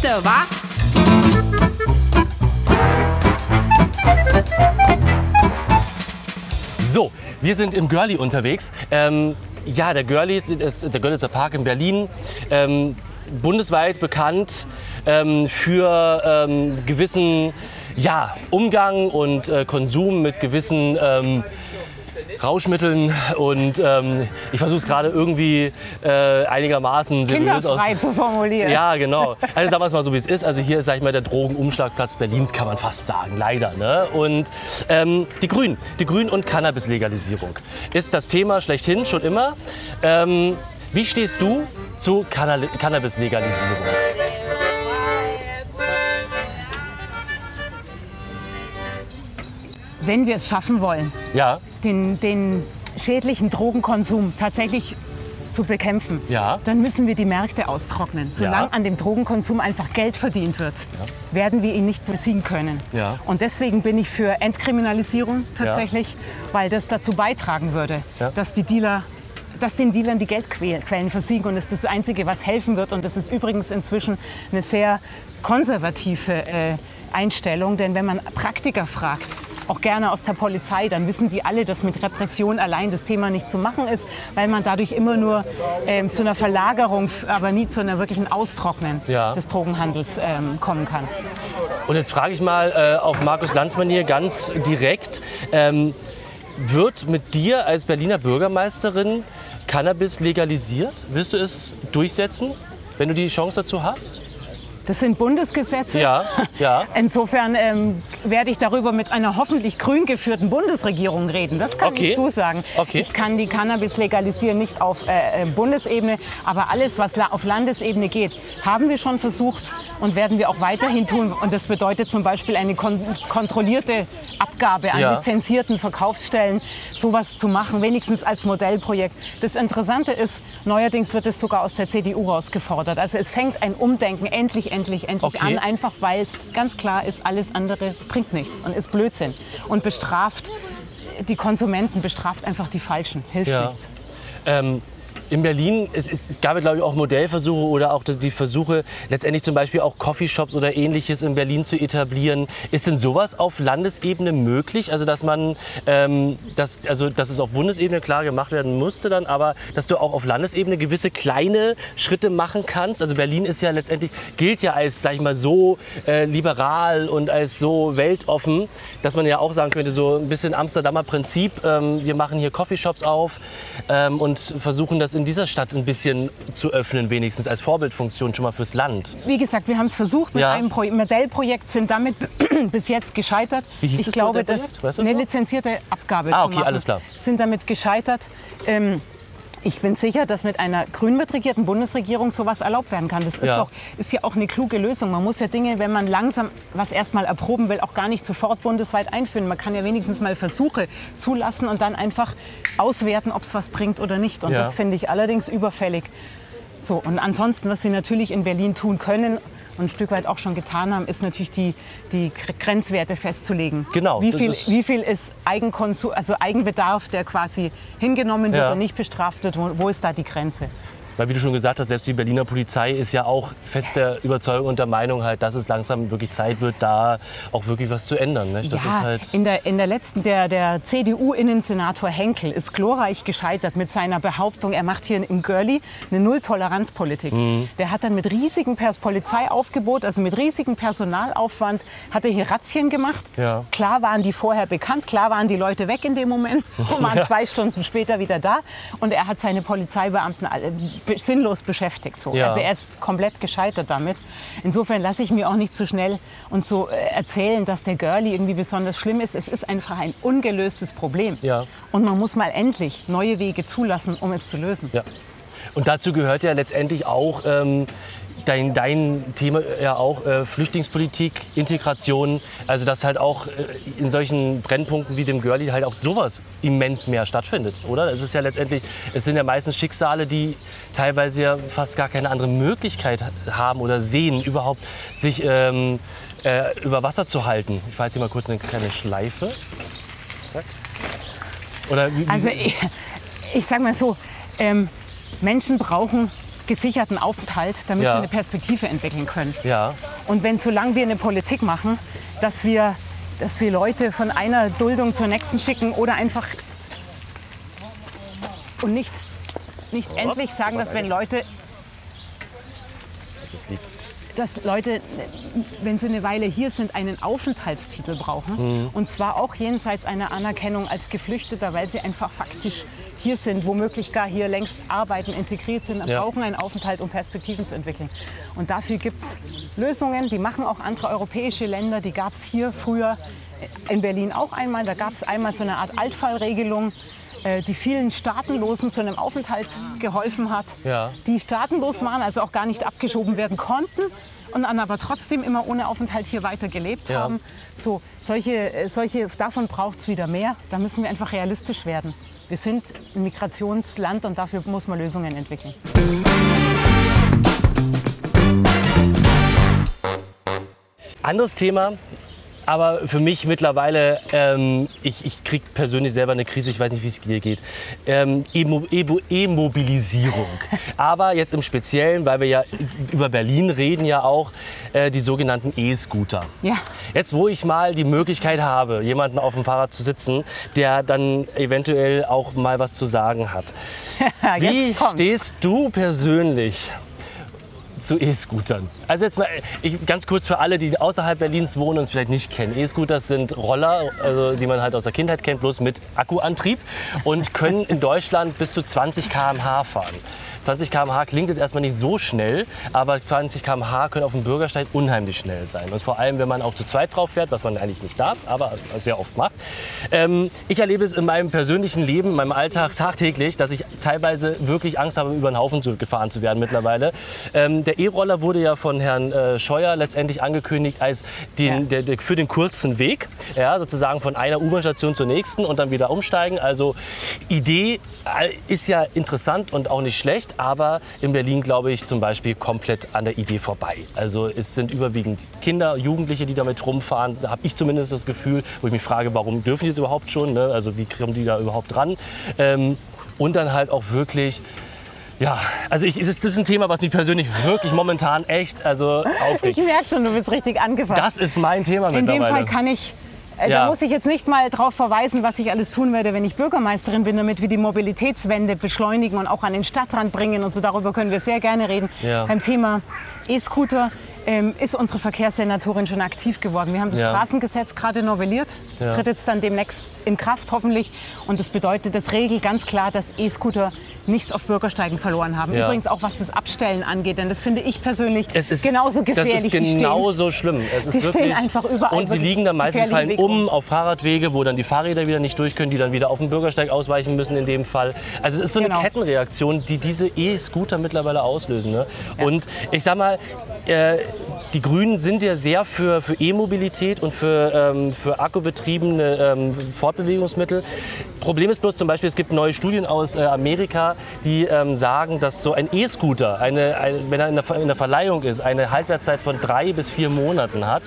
Du, wa? So, wir sind im Girlie unterwegs. Ähm, ja, der Girlie, ist, der Görlitzer Park in Berlin. Ähm, bundesweit bekannt ähm, für ähm, gewissen ja, Umgang und äh, Konsum mit gewissen ähm, Rauschmitteln und ähm, ich versuche es gerade irgendwie äh, einigermaßen seriös aus. Zu formulieren. Ja, genau. Also sagen wir es mal so, wie es ist. Also hier ist, sag ich mal, der Drogenumschlagplatz Berlins, kann man fast sagen, leider. Ne? Und ähm, die Grünen, die Grünen und Cannabis-Legalisierung ist das Thema schlechthin schon immer. Ähm, wie stehst du zu Canna Cannabis-Legalisierung? Wenn wir es schaffen wollen, Ja, den, den schädlichen Drogenkonsum tatsächlich zu bekämpfen, Ja. dann müssen wir die Märkte austrocknen. Solange Ja. an dem Drogenkonsum einfach Geld verdient wird, werden wir ihn nicht besiegen können. Ja. Und deswegen bin ich für Entkriminalisierung tatsächlich, weil das dazu beitragen würde, Ja. dass die Dealer dass den Dealern die Geldquellen versiegen und das ist das Einzige, was helfen wird. Und das ist übrigens inzwischen eine sehr konservative äh, Einstellung, denn wenn man Praktiker fragt, auch gerne aus der Polizei, dann wissen die alle, dass mit Repression allein das Thema nicht zu machen ist, weil man dadurch immer nur ähm, zu einer Verlagerung, aber nie zu einer wirklichen Austrocknen Ja. des Drogenhandels ähm, kommen kann. Und jetzt frage ich mal äh, auf Markus Landsmann hier ganz direkt. Ähm, wird mit dir als Berliner Bürgermeisterin Cannabis legalisiert? Willst du es durchsetzen, wenn du die Chance dazu hast? Das sind Bundesgesetze. Ja, ja. Insofern ähm, werde ich darüber mit einer hoffentlich grün geführten Bundesregierung reden. Das kann Okay. ich zusagen. Okay. Ich kann die Cannabis legalisieren, nicht auf äh, äh, Bundesebene, aber alles, was la auf Landesebene geht, haben wir schon versucht und werden wir auch weiterhin tun. Und das bedeutet zum Beispiel eine kon kontrollierte Abgabe an Ja. lizenzierten Verkaufsstellen, sowas zu machen, wenigstens als Modellprojekt. Das Interessante ist, neuerdings wird es sogar aus der CDU rausgefordert. Also es fängt ein Umdenken endlich, endlich, endlich Okay. an, einfach weil es ganz klar ist, alles andere bringt nichts und ist Blödsinn und bestraft die Konsumenten, bestraft einfach die Falschen, hilft Ja. nichts. Ähm, in Berlin, es, es, gab, glaube ich, auch Modellversuche oder auch die Versuche, letztendlich zum Beispiel auch Coffeeshops oder ähnliches in Berlin zu etablieren. Ist denn sowas auf Landesebene möglich? Also, dass man, ähm, das, also, dass es auf Bundesebene klar gemacht werden musste dann, aber dass du auch auf Landesebene gewisse kleine Schritte machen kannst? Also, Berlin ist ja letztendlich, gilt ja als, sag ich mal, so äh, liberal und als so weltoffen, dass man ja auch sagen könnte, so ein bisschen Amsterdamer Prinzip, ähm, wir machen hier Coffeeshops auf ähm, und versuchen das in dieser Stadt ein bisschen zu öffnen, wenigstens als Vorbildfunktion schon mal fürs Land. Wie gesagt, wir haben es versucht mit Ja. einem Pro Modellprojekt, sind damit bis jetzt gescheitert. Wie hieß ich das glaube, dass Weißt du eine das noch? lizenzierte Abgabe Ah, zu okay, machen, alles klar. sind damit gescheitert. Ähm, ich bin sicher, dass mit einer grün mitregierten Bundesregierung sowas erlaubt werden kann. Das ist, Ja. auch, ist ja auch eine kluge Lösung. Man muss ja Dinge, wenn man langsam was erstmal erproben will, auch gar nicht sofort bundesweit einführen. Man kann ja wenigstens mal Versuche zulassen und dann einfach auswerten, ob es was bringt oder nicht. Und Ja. das finde ich allerdings überfällig. So, und ansonsten, was wir natürlich in Berlin tun können und ein Stück weit auch schon getan haben, ist natürlich die, die Gr- Grenzwerte festzulegen. Genau, Wie viel, ist- wie viel ist Eigenkonsum, also Eigenbedarf, der quasi hingenommen wird Ja. und nicht bestraft wird? Wo, wo ist da die Grenze? Weil wie du schon gesagt hast, selbst die Berliner Polizei ist ja auch fest der Überzeugung und der Meinung halt, dass es langsam wirklich Zeit wird, da auch wirklich was zu ändern. Nicht? Das ja, ist halt in, der, in der letzten, der, der CDU-Innensenator Henkel ist glorreich gescheitert mit seiner Behauptung, er macht hier in Görli eine Null-Toleranz-Politik. Mhm. Der hat dann mit riesigem Pers Polizeiaufgebot, also mit riesigem Personalaufwand, hat er hier Razzien gemacht. Ja. Klar waren die vorher bekannt, klar waren die Leute weg in dem Moment und waren zwei Stunden später wieder da. Und er hat seine Polizeibeamten alle be- sinnlos beschäftigt. So. Ja. Also er ist komplett gescheitert damit. Insofern lasse ich mir auch nicht zu schnell und so äh, erzählen, dass der Girlie irgendwie besonders schlimm ist. Es ist einfach ein ungelöstes Problem. Ja. Und man muss mal endlich neue Wege zulassen, um es zu lösen. Ja. Und dazu gehört ja letztendlich auch ähm, dein, dein Thema ja auch äh, Flüchtlingspolitik, Integration. Also dass halt auch äh, in solchen Brennpunkten wie dem Girlie halt auch sowas immens mehr stattfindet, oder? Es ist ja letztendlich, es sind ja meistens Schicksale, die teilweise ja fast gar keine andere Möglichkeit haben oder sehen, überhaupt sich ähm, äh, über Wasser zu halten. Ich fahre jetzt hier mal kurz eine kleine Schleife. Zack. Oder wie, wie, Also ich, ich sage mal so, ähm, Menschen brauchen gesicherten Aufenthalt, damit Ja. sie eine Perspektive entwickeln können. ja, Und wenn solange wir eine Politik machen, dass wir, dass wir Leute von einer Duldung zur nächsten schicken oder einfach und nicht, nicht endlich sagen, dass wenn Leute dass Leute, wenn sie eine Weile hier sind, einen Aufenthaltstitel brauchen. Und zwar auch jenseits einer Anerkennung als Geflüchteter, weil sie einfach faktisch hier sind, womöglich gar hier längst arbeiten, integriert sind, Ja. brauchen einen Aufenthalt, um Perspektiven zu entwickeln. Und dafür gibt es Lösungen, die machen auch andere europäische Länder. Die gab es hier früher in Berlin auch einmal. Da gab es einmal so eine Art Altfallregelung, äh, die vielen Staatenlosen zu einem Aufenthalt geholfen hat. Ja. Die staatenlos waren, also auch gar nicht abgeschoben werden konnten. Und dann aber trotzdem immer ohne Aufenthalt hier weiter gelebt Ja. haben. So, solche, äh, solche, davon braucht es wieder mehr. Da müssen wir einfach realistisch werden. Wir sind ein Migrationsland und dafür muss man Lösungen entwickeln. Anderes Thema, aber für mich mittlerweile, ähm, ich, ich kriege persönlich selber eine Krise, ich weiß nicht, wie es dir geht. Ähm, E-Mobilisierung. aber jetzt im Speziellen, weil wir ja über Berlin reden, ja auch äh, die sogenannten E-Scooter. Ja. Jetzt, wo ich mal die Möglichkeit habe, jemanden auf dem Fahrrad zu sitzen, der dann eventuell auch mal was zu sagen hat. Wie kommt's. stehst du persönlich zu E-Scootern? Also jetzt mal ich, ganz kurz für alle, die außerhalb Berlins wohnen und es vielleicht nicht kennen. E-Scooters sind Roller, also die man halt aus der Kindheit kennt, bloß mit Akkuantrieb und können in Deutschland bis zu 20 km/h fahren. 20 km/h klingt jetzt erstmal nicht so schnell, aber 20 km/h können auf dem Bürgersteig unheimlich schnell sein. Und vor allem, wenn man auch zu zweit drauf fährt, was man eigentlich nicht darf, aber sehr oft macht. Ähm, ich erlebe es in meinem persönlichen Leben, in meinem Alltag tagtäglich, dass ich teilweise wirklich Angst habe, über den Haufen gefahren zu werden mittlerweile. Ähm, der E-Roller wurde ja von Herrn äh, Scheuer letztendlich angekündigt als den, Ja. der, der, für den kurzen Weg, ja, sozusagen von einer U-Bahn-Station zur nächsten und dann wieder umsteigen. Also Idee äh, ist ja interessant und auch nicht schlecht, aber in Berlin glaube ich zum Beispiel komplett an der Idee vorbei. Also es sind überwiegend Kinder, Jugendliche, die damit rumfahren. Da habe ich zumindest das Gefühl, wo ich mich frage, warum dürfen die es überhaupt schon? Ne? Also wie kommen die da überhaupt dran? Ähm, und dann halt auch wirklich ja, also ich, es ist- das ist ein Thema, was mich persönlich wirklich momentan echt also Ich aufregt. merke schon, du bist richtig angefasst. Das ist mein Thema In dem mittlerweile. Fall kann ich, äh, Ja. da muss ich jetzt nicht mal darauf verweisen, was ich alles tun werde, wenn ich Bürgermeisterin bin, damit wir die Mobilitätswende beschleunigen und auch an den Stadtrand bringen und so. Darüber können wir sehr gerne reden. Ja. Beim Thema E-Scooter ähm, ist unsere Verkehrssenatorin schon aktiv geworden. Wir haben das Ja. Straßengesetz gerade novelliert. Das tritt jetzt dann demnächst in Kraft, hoffentlich. Und das bedeutet, das regelt ganz klar, dass E-Scooter nichts auf Bürgersteigen verloren haben. Ja. Übrigens auch was das Abstellen angeht, denn das finde ich persönlich es ist genauso gefährlich. Das ist genauso schlimm. Es ist die stehen wirklich, einfach überall Und sie liegen dann meistens fallen um auf Fahrradwege, wo dann die Fahrräder wieder nicht durch können, die dann wieder auf den Bürgersteig ausweichen müssen in dem Fall. Also es ist so eine Genau. Kettenreaktion, die diese E-Scooter mittlerweile auslösen. Ne? Und ich sag mal, äh, die Grünen sind ja sehr für, für E-Mobilität und für, ähm, für akkubetriebene ähm, Fortbewegungsmittel. Problem ist bloß zum Beispiel, es gibt neue Studien aus äh, Amerika, die ähm, sagen, dass so ein E-Scooter, eine, ein- wenn er in der, in der Verleihung ist, eine Halbwertszeit von drei bis vier Monaten hat.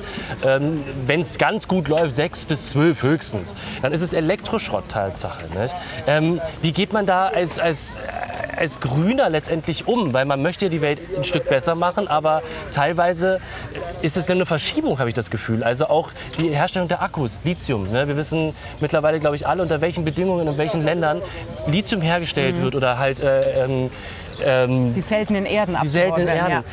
Ähm, wenn es ganz gut läuft, sechs bis zwölf höchstens. Dann ist es Elektroschrott Tatsache. Ähm, wie geht man da als, als, als Grüner letztendlich um? Weil man möchte ja die Welt ein Stück besser machen, aber teilweise ist es eine Verschiebung, habe ich das Gefühl. Also auch die Herstellung der Akkus, Lithium. Ne? Wir wissen mittlerweile, glaube ich, alle, unter welchen Bedingungen, in welchen Ländern Lithium hergestellt wird oder halt äh, ähm, ähm, Die seltenen Erden die seltenen werden, Erden.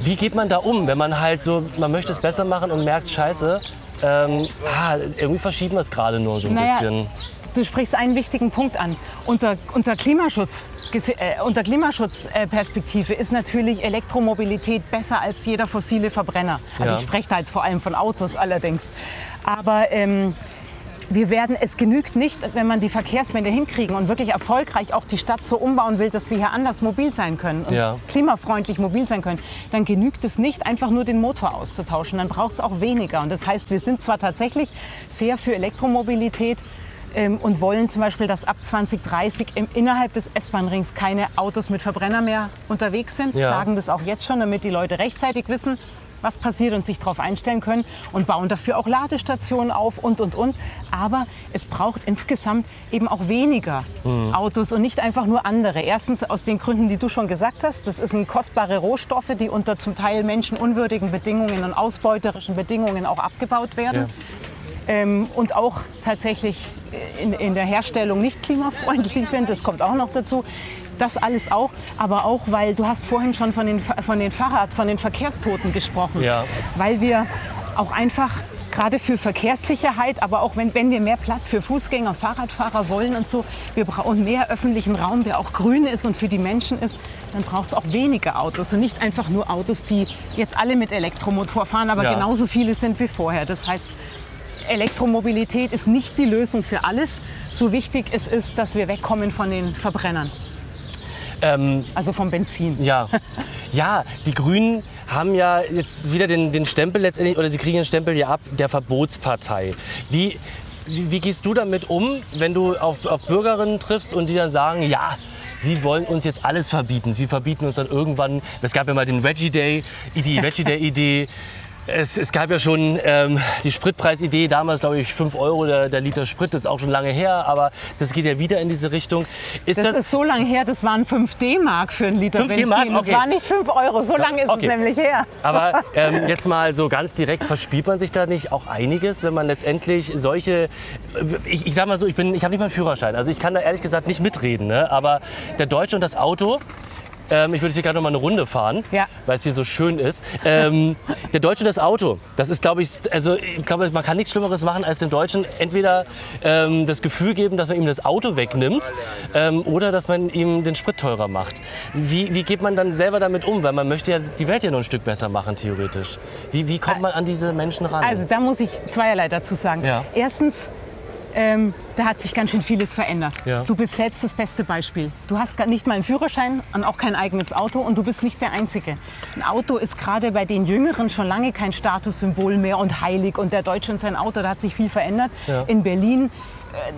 Wie geht man da um, wenn man halt so, man möchte es besser machen und merkt, scheiße, ähm, ah, irgendwie verschieben wir es gerade nur so ein Naja, bisschen. Du sprichst einen wichtigen Punkt an. Unter, unter Klimaschutz, äh, unter Klimaschutzperspektive ist natürlich Elektromobilität besser als jeder fossile Verbrenner. Also Ja. ich spreche da jetzt vor allem von Autos allerdings. Aber ähm, wir werden, es genügt nicht, wenn man die Verkehrswende hinkriegen und wirklich erfolgreich auch die Stadt so umbauen will, dass wir hier anders mobil sein können und Ja. klimafreundlich mobil sein können, dann genügt es nicht, einfach nur den Motor auszutauschen. Dann braucht es auch weniger. Und das heißt, wir sind zwar tatsächlich sehr für Elektromobilität ähm, und wollen zum Beispiel, dass ab 2030 im, innerhalb des S-Bahn-Rings keine Autos mit Verbrenner mehr unterwegs sind. Ja. Sagen das auch jetzt schon, damit die Leute rechtzeitig wissen, was passiert und sich darauf einstellen können und bauen dafür auch Ladestationen auf und, und, und. Aber es braucht insgesamt eben auch weniger Autos und nicht einfach nur andere. Erstens aus den Gründen, die du schon gesagt hast. Das sind kostbare Rohstoffe, die unter zum Teil menschenunwürdigen Bedingungen und ausbeuterischen Bedingungen auch abgebaut werden. Ähm, und auch tatsächlich in, in der Herstellung nicht klimafreundlich sind. Das kommt auch noch dazu. Das alles auch, aber auch, weil du hast vorhin schon von den, von den Fahrrad, von den Verkehrstoten gesprochen. Ja. Weil wir auch einfach gerade für Verkehrssicherheit, aber auch wenn, wenn wir mehr Platz für Fußgänger, Fahrradfahrer wollen und so, wir brauchen mehr öffentlichen Raum, der auch grün ist und für die Menschen ist, dann braucht es auch weniger Autos und nicht einfach nur Autos, die jetzt alle mit Elektromotor fahren, aber Ja. genauso viele sind wie vorher. Das heißt, Elektromobilität ist nicht die Lösung für alles. So wichtig es ist, dass wir wegkommen von den Verbrennern, Ähm, also vom Benzin. ja. ja, die Grünen haben ja jetzt wieder den, den Stempel letztendlich, oder sie kriegen den Stempel ja ab, der Verbotspartei. Wie, wie, wie gehst du damit um, wenn du auf, auf Bürgerinnen triffst und die dann sagen, ja, Sie wollen uns jetzt alles verbieten. Sie verbieten uns dann irgendwann. Es gab ja mal den Veggie Day, die Veggie Day Idee. Es, es gab ja schon ähm, die Spritpreisidee, damals glaube ich 5 Euro der, der Liter Sprit, das ist auch schon lange her, aber das geht ja wieder in diese Richtung. Ist Das ist so lange her, das waren 5 D-Mark für einen Liter 5 Benzin. D-Mark? Das Okay. war nicht 5 Euro, so lange ist Okay. es nämlich her. Aber ähm, jetzt mal so ganz direkt, verspielt man sich da nicht auch einiges, wenn man letztendlich solche, ich, ich sag mal so, ich, bin- ich habe nicht mal einen Führerschein, also ich kann da ehrlich gesagt nicht mitreden, ne? aber der Deutsche und das Auto, ähm, ich würde hier gerade noch mal eine Runde fahren, Ja. weil es hier so schön ist. Ähm, der Deutsche das Auto, das ist, glaube ich, also ich glaube, man kann nichts Schlimmeres machen, als dem Deutschen entweder ähm, das Gefühl geben, dass man ihm das Auto wegnimmt ähm, oder dass man ihm den Sprit teurer macht. Wie, wie geht man dann selber damit um? Weil man möchte ja die Welt ja noch ein Stück besser machen, theoretisch. Wie, wie kommt man an diese Menschen ran? Also da muss ich zweierlei dazu sagen. Ja. Erstens, ähm, da hat sich ganz schön vieles verändert. Ja. Du bist selbst das beste Beispiel. Du hast gar nicht mal einen Führerschein und auch kein eigenes Auto und du bist nicht der Einzige. Ein Auto ist gerade bei den Jüngeren schon lange kein Statussymbol mehr und heilig und der Deutsche und sein Auto, da hat sich viel verändert. Ja. In Berlin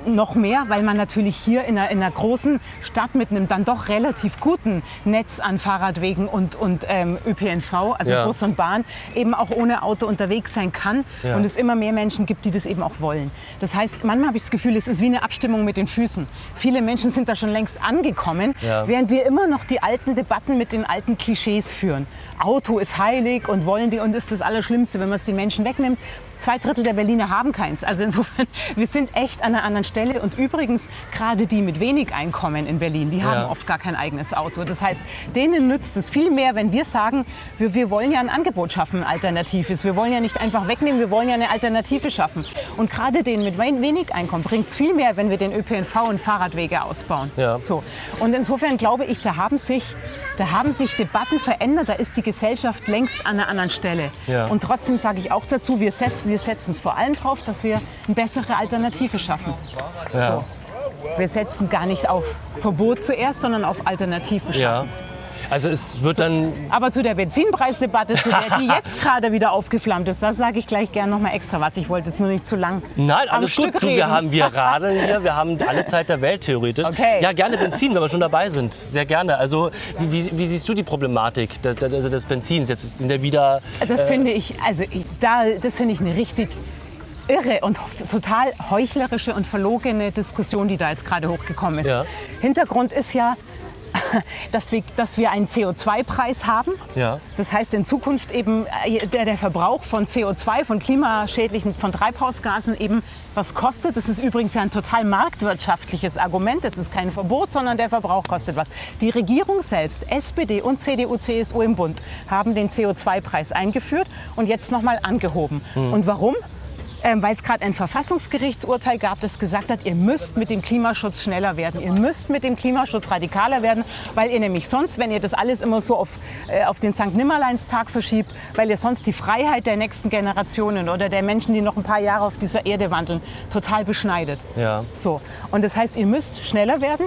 noch mehr, weil man natürlich hier in einer, in einer großen Stadt mit einem dann doch relativ guten Netz an Fahrradwegen und, und ähm, ÖPNV, also Ja. Bus und Bahn, eben auch ohne Auto unterwegs sein kann Ja. und es immer mehr Menschen gibt, die das eben auch wollen. Das heißt, manchmal habe ich das Gefühl, es ist wie eine Abstimmung mit den Füßen. Viele Menschen sind da schon längst angekommen, Ja. während wir immer noch die alten Debatten mit den alten Klischees führen. Auto ist heilig und wollen die und ist das Allerschlimmste, wenn man es den Menschen wegnimmt. Zwei Drittel der Berliner haben keins. Also insofern, wir sind echt an einer anderen Stelle. Und übrigens, gerade die mit wenig Einkommen in Berlin, die haben Ja. oft gar kein eigenes Auto. Das heißt, denen nützt es viel mehr, wenn wir sagen, wir, wir wollen ja ein Angebot schaffen, ein alternatives. Wir wollen ja nicht einfach wegnehmen, wir wollen ja eine Alternative schaffen. Und gerade denen mit wenig Einkommen bringt es viel mehr, wenn wir den ÖPNV und Fahrradwege ausbauen. Ja. So. Und insofern glaube ich, da haben, sich, da haben sich Debatten verändert. Da ist die Gesellschaft längst an einer anderen Stelle. Ja. Und trotzdem sage ich auch dazu, wir setzen wir setzen es vor allem darauf, dass wir eine bessere Alternative schaffen. ja. So. Wir setzen gar nicht auf Verbot zuerst, sondern auf Alternative ja. Also es wird dann Aber zu der Benzinpreisdebatte, zu der die jetzt gerade wieder aufgeflammt ist, da sage ich gleich gerne noch mal extra was. Ich wollte es nur nicht zu lang Nein, alles Stück gut. Du, wir, haben, wir radeln hier, wir haben alle Zeit der Welt theoretisch. Okay. Ja, gerne Benzin, wenn wir schon dabei sind. Sehr gerne. Also, wie, wie, siehst du die Problematik des, des, des Benzins? Jetzt in der wieder. Das finde ich, also ich, da, das finde ich eine richtig irre und total heuchlerische und verlogene Diskussion, die da jetzt gerade hochgekommen ist. Ja. Hintergrund ist ja, dass wir, dass wir einen CO2-Preis haben. Ja. Das heißt in Zukunft eben äh, der, der Verbrauch von CO2, von klimaschädlichen, von Treibhausgasen eben was kostet. Das ist übrigens ja ein total marktwirtschaftliches Argument. Das ist kein Verbot, sondern der Verbrauch kostet was. Die Regierung selbst, SPD und CDU, CSU im Bund, haben den CO2-Preis eingeführt und jetzt nochmal angehoben. Und warum? Ähm, Weil es gerade ein Verfassungsgerichtsurteil gab, das gesagt hat, ihr müsst mit dem Klimaschutz schneller werden. Ihr müsst mit dem Klimaschutz radikaler werden, weil ihr nämlich sonst, wenn ihr das alles immer so auf, äh, auf den St. Nimmerleinstag verschiebt, weil ihr sonst die Freiheit der nächsten Generationen oder der Menschen, die noch ein paar Jahre auf dieser Erde wandeln, total beschneidet. Ja. So. Und das heißt, ihr müsst schneller werden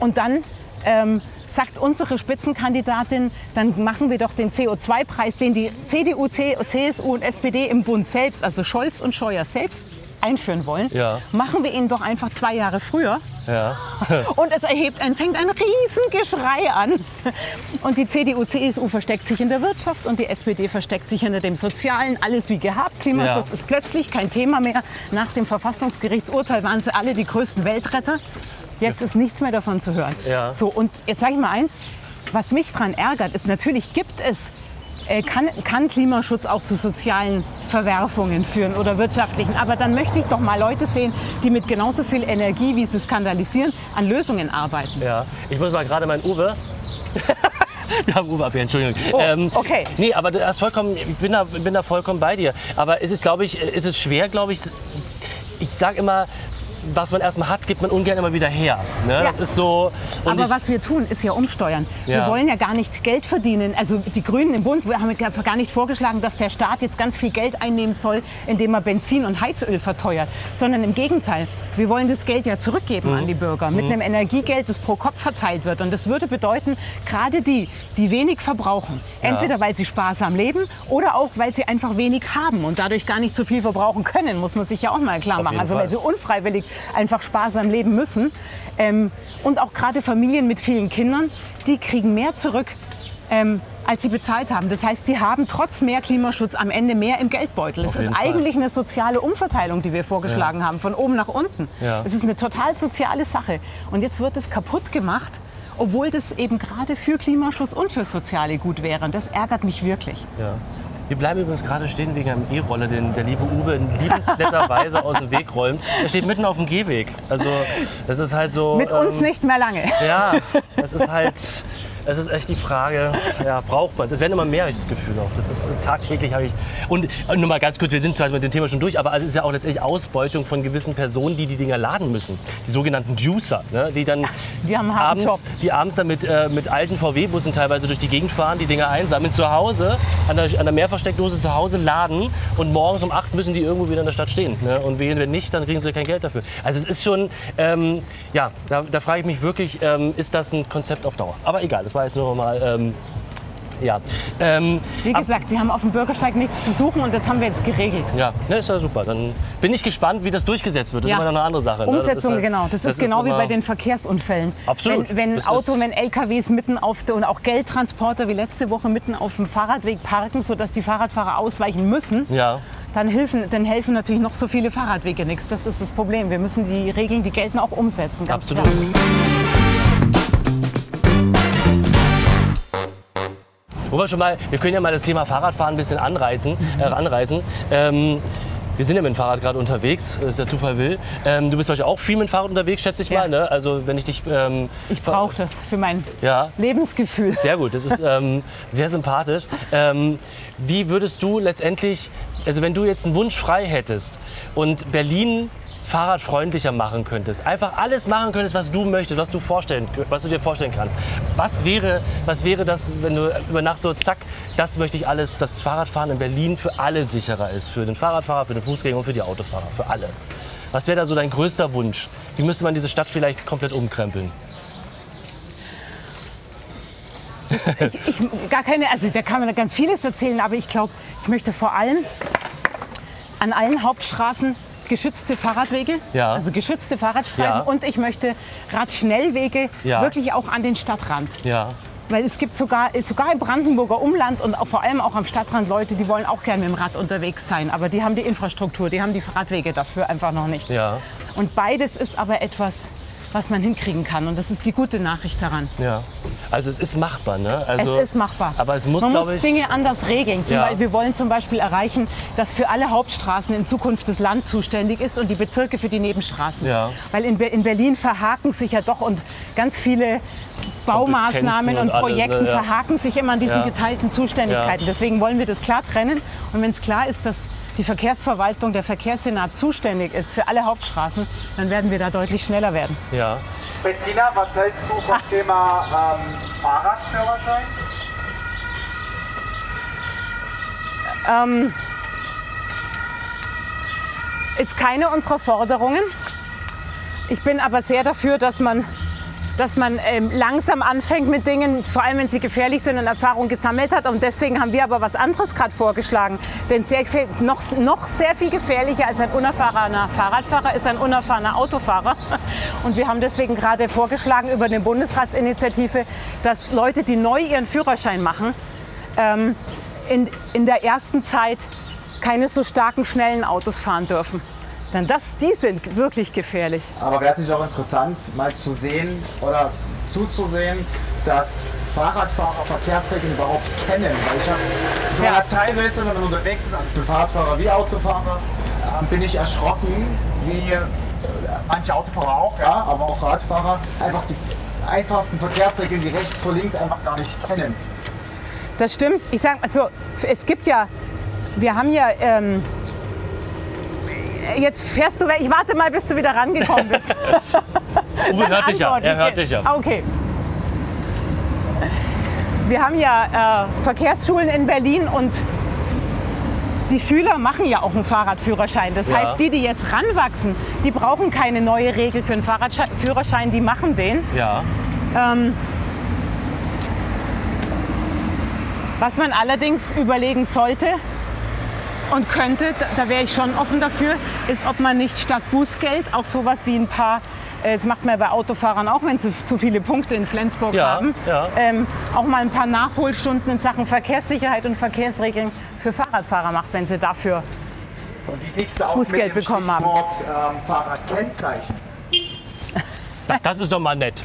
und dann ähm, sagt unsere Spitzenkandidatin, dann machen wir doch den CO2-Preis, den die CDU, CSU und SPD im Bund selbst, also Scholz und Scheuer selbst einführen wollen, Ja. machen wir ihn doch einfach zwei Jahre früher. Ja. Und es erhebt ein, fängt ein Riesengeschrei an. Und die CDU, CSU versteckt sich in der Wirtschaft und die SPD versteckt sich hinter dem Sozialen. Alles wie gehabt. Klimaschutz Ja. ist plötzlich kein Thema mehr. Nach dem Verfassungsgerichtsurteil waren sie alle die größten Weltretter. Jetzt ist nichts mehr davon zu hören. Ja. So, und jetzt sage ich mal eins, was mich daran ärgert, ist natürlich gibt es äh, kann, kann Klimaschutz auch zu sozialen Verwerfungen führen oder wirtschaftlichen. Aber dann möchte ich doch mal Leute sehen, die mit genauso viel Energie, wie sie skandalisieren, an Lösungen arbeiten. Ja, ich muss mal gerade mein Uwe. Wir haben Uwe ab hier, Entschuldigung. Oh, okay. Nee, aber du hast vollkommen, ich bin da, bin da vollkommen bei dir. Aber es ist, glaube ich, es ist schwer, glaube ich, ich sage immer, was man erstmal hat, gibt man ungern immer wieder her. Ne? Das ist so. Aber was wir tun, ist ja umsteuern. Wir Ja. wollen ja gar nicht Geld verdienen. Also die Grünen im Bund haben ja gar nicht vorgeschlagen, dass der Staat jetzt ganz viel Geld einnehmen soll, indem er Benzin und Heizöl verteuert. Sondern im Gegenteil. Wir wollen das Geld ja zurückgeben Mhm. an die Bürger mit einem Energiegeld, das pro Kopf verteilt wird. Und das würde bedeuten, gerade die, die wenig verbrauchen, entweder weil sie sparsam leben oder auch, weil sie einfach wenig haben und dadurch gar nicht so viel verbrauchen können, muss man sich ja auch mal klar Auf machen. Also weil sie unfreiwillig einfach sparsam leben müssen. Ähm, und auch gerade Familien mit vielen Kindern, die kriegen mehr zurück, ähm, als sie bezahlt haben. Das heißt, sie haben trotz mehr Klimaschutz am Ende mehr im Geldbeutel. Es Auf ist jeden Fall. eigentlich eine soziale Umverteilung, die wir vorgeschlagen haben, von oben nach unten. Ja. Es ist eine total soziale Sache. Und jetzt wird es kaputt gemacht, obwohl das eben gerade für Klimaschutz und für Soziale gut wäre. Und das ärgert mich wirklich. ja. Wir bleiben übrigens gerade stehen wegen einem E-Roller, den der liebe Uwe in liebensnetterweise aus dem Weg räumt. Er steht mitten auf dem Gehweg. Also das ist halt so. Mit uns ähm, nicht mehr lange. Ja, das ist halt, es ist echt die Frage, ja, braucht man es? Es werden immer mehr, habe ich das Gefühl auch. Das ist äh, tagtäglich habe ich. Und äh, nur mal ganz kurz, wir sind zwar mit dem Thema schon durch, aber es ist ja auch letztendlich Ausbeutung von gewissen Personen, die die Dinger laden müssen. Die sogenannten Juicer, ne? die dann die abends, Job. die abends dann mit, äh, mit alten VW-Bussen teilweise durch die Gegend fahren, die Dinger einsammeln, zu Hause an der, an der Mehrversteckdose zu Hause laden und morgens um 8 müssen die irgendwo wieder in der Stadt stehen. Ne? Und wenn wenn nicht, dann kriegen sie kein Geld dafür. Also es ist schon, ähm, ja, da, da frage ich mich wirklich, ähm, ist das ein Konzept auf Dauer? Aber egal, das war jetzt nur mal, ähm, ja. Ähm, Wie gesagt, sie haben auf dem Bürgersteig nichts zu suchen und das haben wir jetzt geregelt. ja, ne, ist ja super. Dann bin ich gespannt, wie das durchgesetzt wird. Das Ja. ist immer noch eine andere Sache. ne? Das Umsetzung, ist halt- genau. Das, ist genau wie immer- bei den Verkehrsunfällen. Absolut. Wenn, wenn Das Auto, ist- wenn LKWs mitten auf der, und auch Geldtransporter wie letzte Woche mitten auf dem Fahrradweg parken, sodass die Fahrradfahrer ausweichen müssen, Ja, dann, helfen, dann helfen natürlich noch so viele Fahrradwege nichts. Das ist das Problem. Wir müssen die Regeln, die gelten, auch umsetzen. Ganz absolut. Klar. Wo wir schon mal, wir können ja mal das Thema Fahrradfahren ein bisschen anreizen, äh, anreißen. Ähm, wir sind ja mit dem Fahrrad gerade unterwegs, das ist der Zufall will. Ähm, du bist wahrscheinlich auch viel mit dem Fahrrad unterwegs, schätze ich Ja. mal. Ne? Also wenn ich dich... Ähm, Ich brauche das für mein Ja, Lebensgefühl. sehr gut, das ist ähm, sehr sympathisch. Ähm, wie würdest du letztendlich, also wenn du jetzt einen Wunsch frei hättest und Berlin fahrradfreundlicher machen könntest, einfach alles machen könntest, was du möchtest, was du, vorstellen, was du dir vorstellen kannst. Was wäre, was wäre das, wenn du über Nacht so, zack, das möchte ich alles, dass Fahrradfahren in Berlin für alle sicherer ist, für den Fahrradfahrer, für den Fußgänger und für die Autofahrer, für alle. Was wäre da so dein größter Wunsch? Wie müsste man diese Stadt vielleicht komplett umkrempeln? Ich, ich, gar keine, also da kann man ganz vieles erzählen, aber ich glaube, ich möchte vor allem an allen Hauptstraßen geschützte Fahrradwege, Ja. also geschützte Fahrradstreifen Ja. und ich möchte Radschnellwege Ja. wirklich auch an den Stadtrand. Ja, Weil es gibt sogar, sogar im Brandenburger Umland und auch vor allem auch am Stadtrand Leute, die wollen auch gerne mit dem Rad unterwegs sein. Aber die haben die Infrastruktur, die haben die Radwege dafür einfach noch nicht. ja, Und beides ist aber etwas, was man hinkriegen kann. Und das ist die gute Nachricht daran. ja. Also es ist machbar, ne? Also, es ist machbar. Aber es muss, Man muss ich... Dinge anders regeln. Zum Ja. Beispiel, wir wollen zum Beispiel erreichen, dass für alle Hauptstraßen in Zukunft das Land zuständig ist und die Bezirke für die Nebenstraßen. Ja. Weil in, Be- in Berlin verhaken sich ja doch und ganz viele Baumaßnahmen und und alles, Projekten ne? Ja. verhaken sich immer an diesen geteilten Zuständigkeiten. Deswegen wollen wir das klar trennen. Und wenn es klar ist, dass die Verkehrsverwaltung, der Verkehrssenat zuständig ist für alle Hauptstraßen, dann werden wir da deutlich schneller werden. Ja. Bettina, was hältst du vom Thema ähm, Fahrradführerschein? ist keine unserer Forderungen. Ich bin aber sehr dafür, dass man, dass man ähm, langsam anfängt mit Dingen, vor allem wenn sie gefährlich sind und Erfahrung gesammelt hat. Und deswegen haben wir aber was anderes gerade vorgeschlagen. Denn sehr, noch, noch sehr viel gefährlicher als ein unerfahrener Fahrradfahrer ist ein unerfahrener Autofahrer. Und wir haben deswegen gerade vorgeschlagen über eine Bundesratsinitiative, dass Leute, die neu ihren Führerschein machen, ähm, in, in der ersten Zeit keine so starken, schnellen Autos fahren dürfen. Denn das, die sind wirklich gefährlich. Aber wäre es nicht auch interessant, mal zu sehen oder zuzusehen, dass Fahrradfahrer Verkehrsregeln überhaupt kennen. Weil ich habe so Ja. teilweise, wenn man unterwegs ist, als Privatfahrer wie Autofahrer, äh, bin ich erschrocken, wie äh, manche Autofahrer auch, ja, aber auch Radfahrer, einfach die einfachsten Verkehrsregeln, die rechts vor links einfach gar nicht kennen. Das stimmt. Ich sage mal so, es gibt ja, wir haben ja, ähm, jetzt fährst du weg. Ich warte mal, bis du wieder rangekommen bist. Uwe hört dich ja. Er hört dich ja. Okay. Wir haben ja äh, Verkehrsschulen in Berlin und die Schüler machen ja auch einen Fahrradführerschein. Das Ja. heißt, die, die jetzt ranwachsen, die brauchen keine neue Regel für einen Fahrradführerschein, die machen den. Ja. Was man allerdings überlegen sollte und könnte, da, wäre ich schon offen dafür, ist, ob man nicht statt Bußgeld auch sowas wie ein paar, äh, das macht man ja bei Autofahrern auch, wenn sie zu viele Punkte in Flensburg Ja, haben, ja. ähm, auch mal ein paar Nachholstunden in Sachen Verkehrssicherheit und Verkehrsregeln für Fahrradfahrer macht, wenn sie dafür Bußgeld bekommen haben. Ähm, Fahrradkennzeichen? Das, das ist doch mal nett.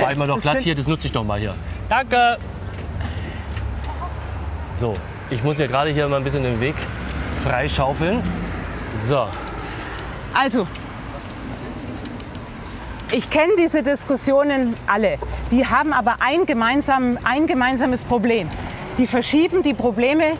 Da ich mal noch Platz hier, das nutze ich doch mal hier. Danke. So, ich muss mir gerade hier mal ein bisschen den Weg freischaufeln. So, Also, ich kenne diese Diskussionen alle. Die haben aber ein, gemeinsam, ein gemeinsames Problem. Die verschieben die Probleme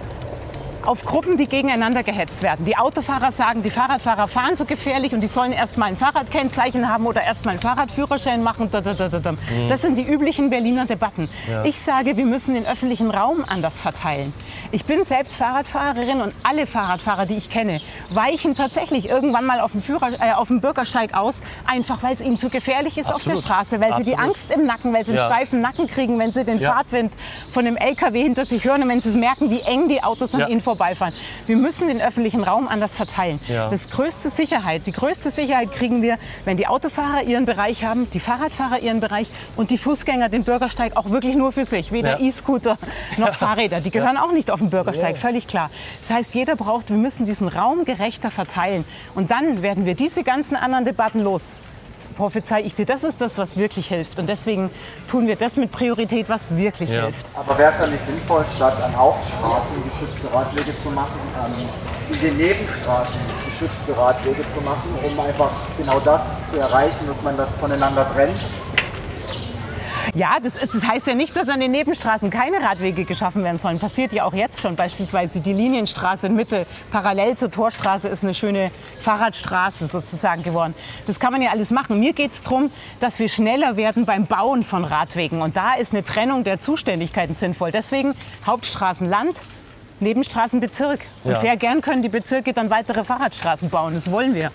auf Gruppen, die gegeneinander gehetzt werden. Die Autofahrer sagen, die Fahrradfahrer fahren so gefährlich und die sollen erst mal ein Fahrradkennzeichen haben oder erst mal einen Fahrradführerschein machen. Da. Das sind die üblichen Berliner Debatten. Ich sage, wir müssen den öffentlichen Raum anders verteilen. Ich bin selbst Fahrradfahrerin und alle Fahrradfahrer, die ich kenne, weichen tatsächlich irgendwann mal auf dem, Führer, äh, auf dem Bürgersteig aus, einfach weil es ihnen zu gefährlich ist auf der Absolut. Straße, weil sie die Absolut. Angst im Nacken, weil sie einen Ja. steifen Nacken kriegen, wenn sie den Ja. Fahrtwind von einem LKW hinter sich hören und wenn sie merken, wie eng die Autos an Ja. ihnen vorbeifahren. Wir müssen den öffentlichen Raum anders verteilen. Ja. Das größte Sicherheit, die größte Sicherheit kriegen wir, wenn die Autofahrer ihren Bereich haben, die Fahrradfahrer ihren Bereich und die Fußgänger den Bürgersteig auch wirklich nur für sich. Weder Ja. E-Scooter noch Fahrräder. Die gehören auch nicht auf den Bürgersteig, völlig klar. Das heißt, jeder braucht, wir müssen diesen Raum gerechter verteilen. Und dann werden wir diese ganzen anderen Debatten los. Prophezei ich dir, das ist das, was wirklich hilft. Und deswegen tun wir das mit Priorität, was wirklich Ja. hilft. Aber wäre es dann nicht sinnvoll, statt an Hauptstraßen geschützte Radwege zu machen, ähm, in den Nebenstraßen geschützte Radwege zu machen, um einfach genau das zu erreichen, dass man das voneinander trennt? Ja, das, ist, das heißt ja nicht, dass an den Nebenstraßen keine Radwege geschaffen werden sollen. Passiert ja auch jetzt schon. Beispielsweise die Linienstraße in Mitte, parallel zur Torstraße, ist eine schöne Fahrradstraße sozusagen geworden. Das kann man ja alles machen. Mir geht es darum, dass wir schneller werden beim Bauen von Radwegen. Und da ist eine Trennung der Zuständigkeiten sinnvoll. Deswegen Hauptstraßen Land, Nebenstraßen Bezirk. Und Ja. sehr gern können die Bezirke dann weitere Fahrradstraßen bauen. Das wollen wir.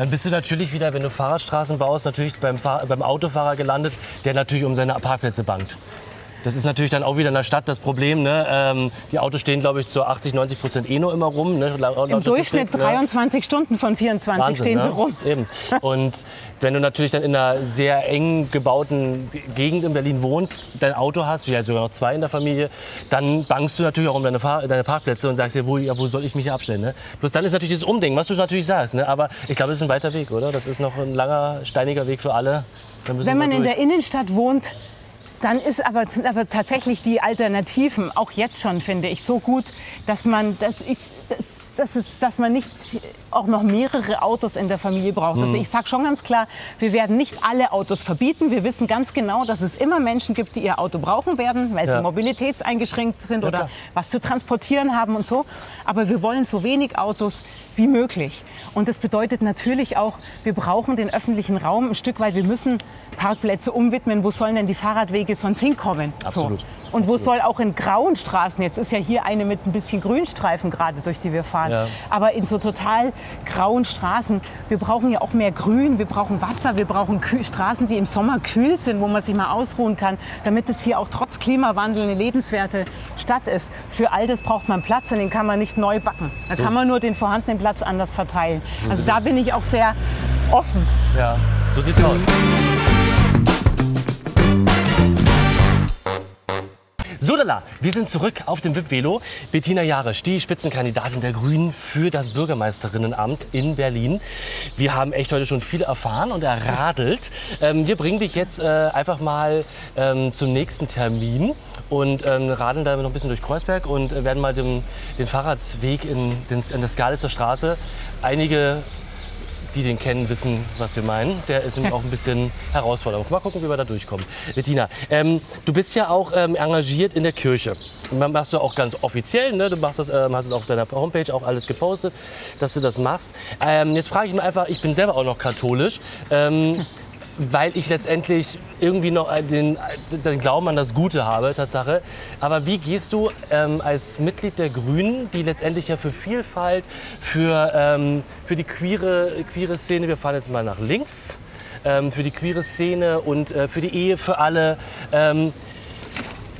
Dann bist du natürlich wieder, wenn du Fahrradstraßen baust, natürlich beim, Fahr beim Autofahrer gelandet, der natürlich um seine Parkplätze bangt. Das ist natürlich dann auch wieder in der Stadt das Problem. Ne? Ähm, die Autos stehen, glaube ich, zu 80, 90 Prozent eh nur immer rum. Ne? Laut- laut Im Durchschnitt ne? 23 Stunden von 24 Wahnsinn, stehen sie ne? rum. Eben. Und wenn du natürlich dann in einer sehr eng gebauten Gegend in Berlin wohnst, dein Auto hast, wie halt sogar noch zwei in der Familie, dann bangst du natürlich auch um deine, Fahr deine Parkplätze und sagst dir, wo, ja, wo soll ich mich hier abstellen? Ne? Bloß dann ist natürlich das Umdenken, was du natürlich sagst. Ne? Aber ich glaube, das ist ein weiter Weg, oder? Das ist noch ein langer, steiniger Weg für alle. Wenn man in der Innenstadt wohnt, dann ist aber, sind aber tatsächlich die Alternativen, auch jetzt schon, finde ich, so gut, dass man, das ist, das, das ist, dass man nicht auch noch mehrere Autos in der Familie braucht. Hm. Also ich sage schon ganz klar, wir werden nicht alle Autos verbieten. Wir wissen ganz genau, dass es immer Menschen gibt, die ihr Auto brauchen werden, weil Ja. sie mobilitätseingeschränkt sind oder klar. was zu transportieren haben und so. Aber wir wollen so wenig Autos wie möglich. Und das bedeutet natürlich auch, wir brauchen den öffentlichen Raum ein Stück weit. Wir müssen Parkplätze umwidmen. Wo sollen denn die Fahrradwege sonst hinkommen? Absolut. So. Und wo soll auch in grauen Straßen, jetzt ist ja hier eine mit ein bisschen Grünstreifen gerade, durch die wir fahren, Ja. aber in so total grauen Straßen, wir brauchen ja auch mehr Grün, wir brauchen Wasser, wir brauchen Kü Straßen, die im Sommer kühl sind, wo man sich mal ausruhen kann, damit es hier auch trotz Klimawandel eine lebenswerte Stadt ist. Für all das braucht man Platz und den kann man nicht neu backen. Da kann man nur den vorhandenen Platz anders verteilen. Also da bin ich auch sehr offen. Ja, so sieht's aus. Voila, wir sind zurück auf dem VIP-Velo. Bettina Jarisch, die Spitzenkandidatin der Grünen für das Bürgermeisterinnenamt in Berlin. Wir haben echt heute schon viel erfahren und erradelt. Ähm, wir bringen dich jetzt äh, einfach mal ähm, zum nächsten Termin und ähm, radeln da noch ein bisschen durch Kreuzberg und äh, werden mal den, den Fahrradweg in, den, in der Skalitzer Straße einige die den kennen, wissen, was wir meinen. Der ist nämlich auch ein bisschen herausfordernd. Mal gucken, wie wir da durchkommen. Bettina, ähm, du bist ja auch ähm, engagiert in der Kirche. Man machst du auch ganz offiziell, ne? du machst das, ähm, hast es auf deiner Homepage auch alles gepostet, dass du das machst. Ähm, jetzt frage ich mich einfach, ich bin selber auch noch katholisch. Weil ich letztendlich irgendwie noch den, den Glauben an das Gute habe, Tatsache. Aber wie gehst du ähm, als Mitglied der Grünen, die letztendlich ja für Vielfalt, für, ähm, für die queere, queere Szene, wir fahren jetzt mal nach links, ähm, für die queere Szene und äh, für die Ehe für alle, ähm,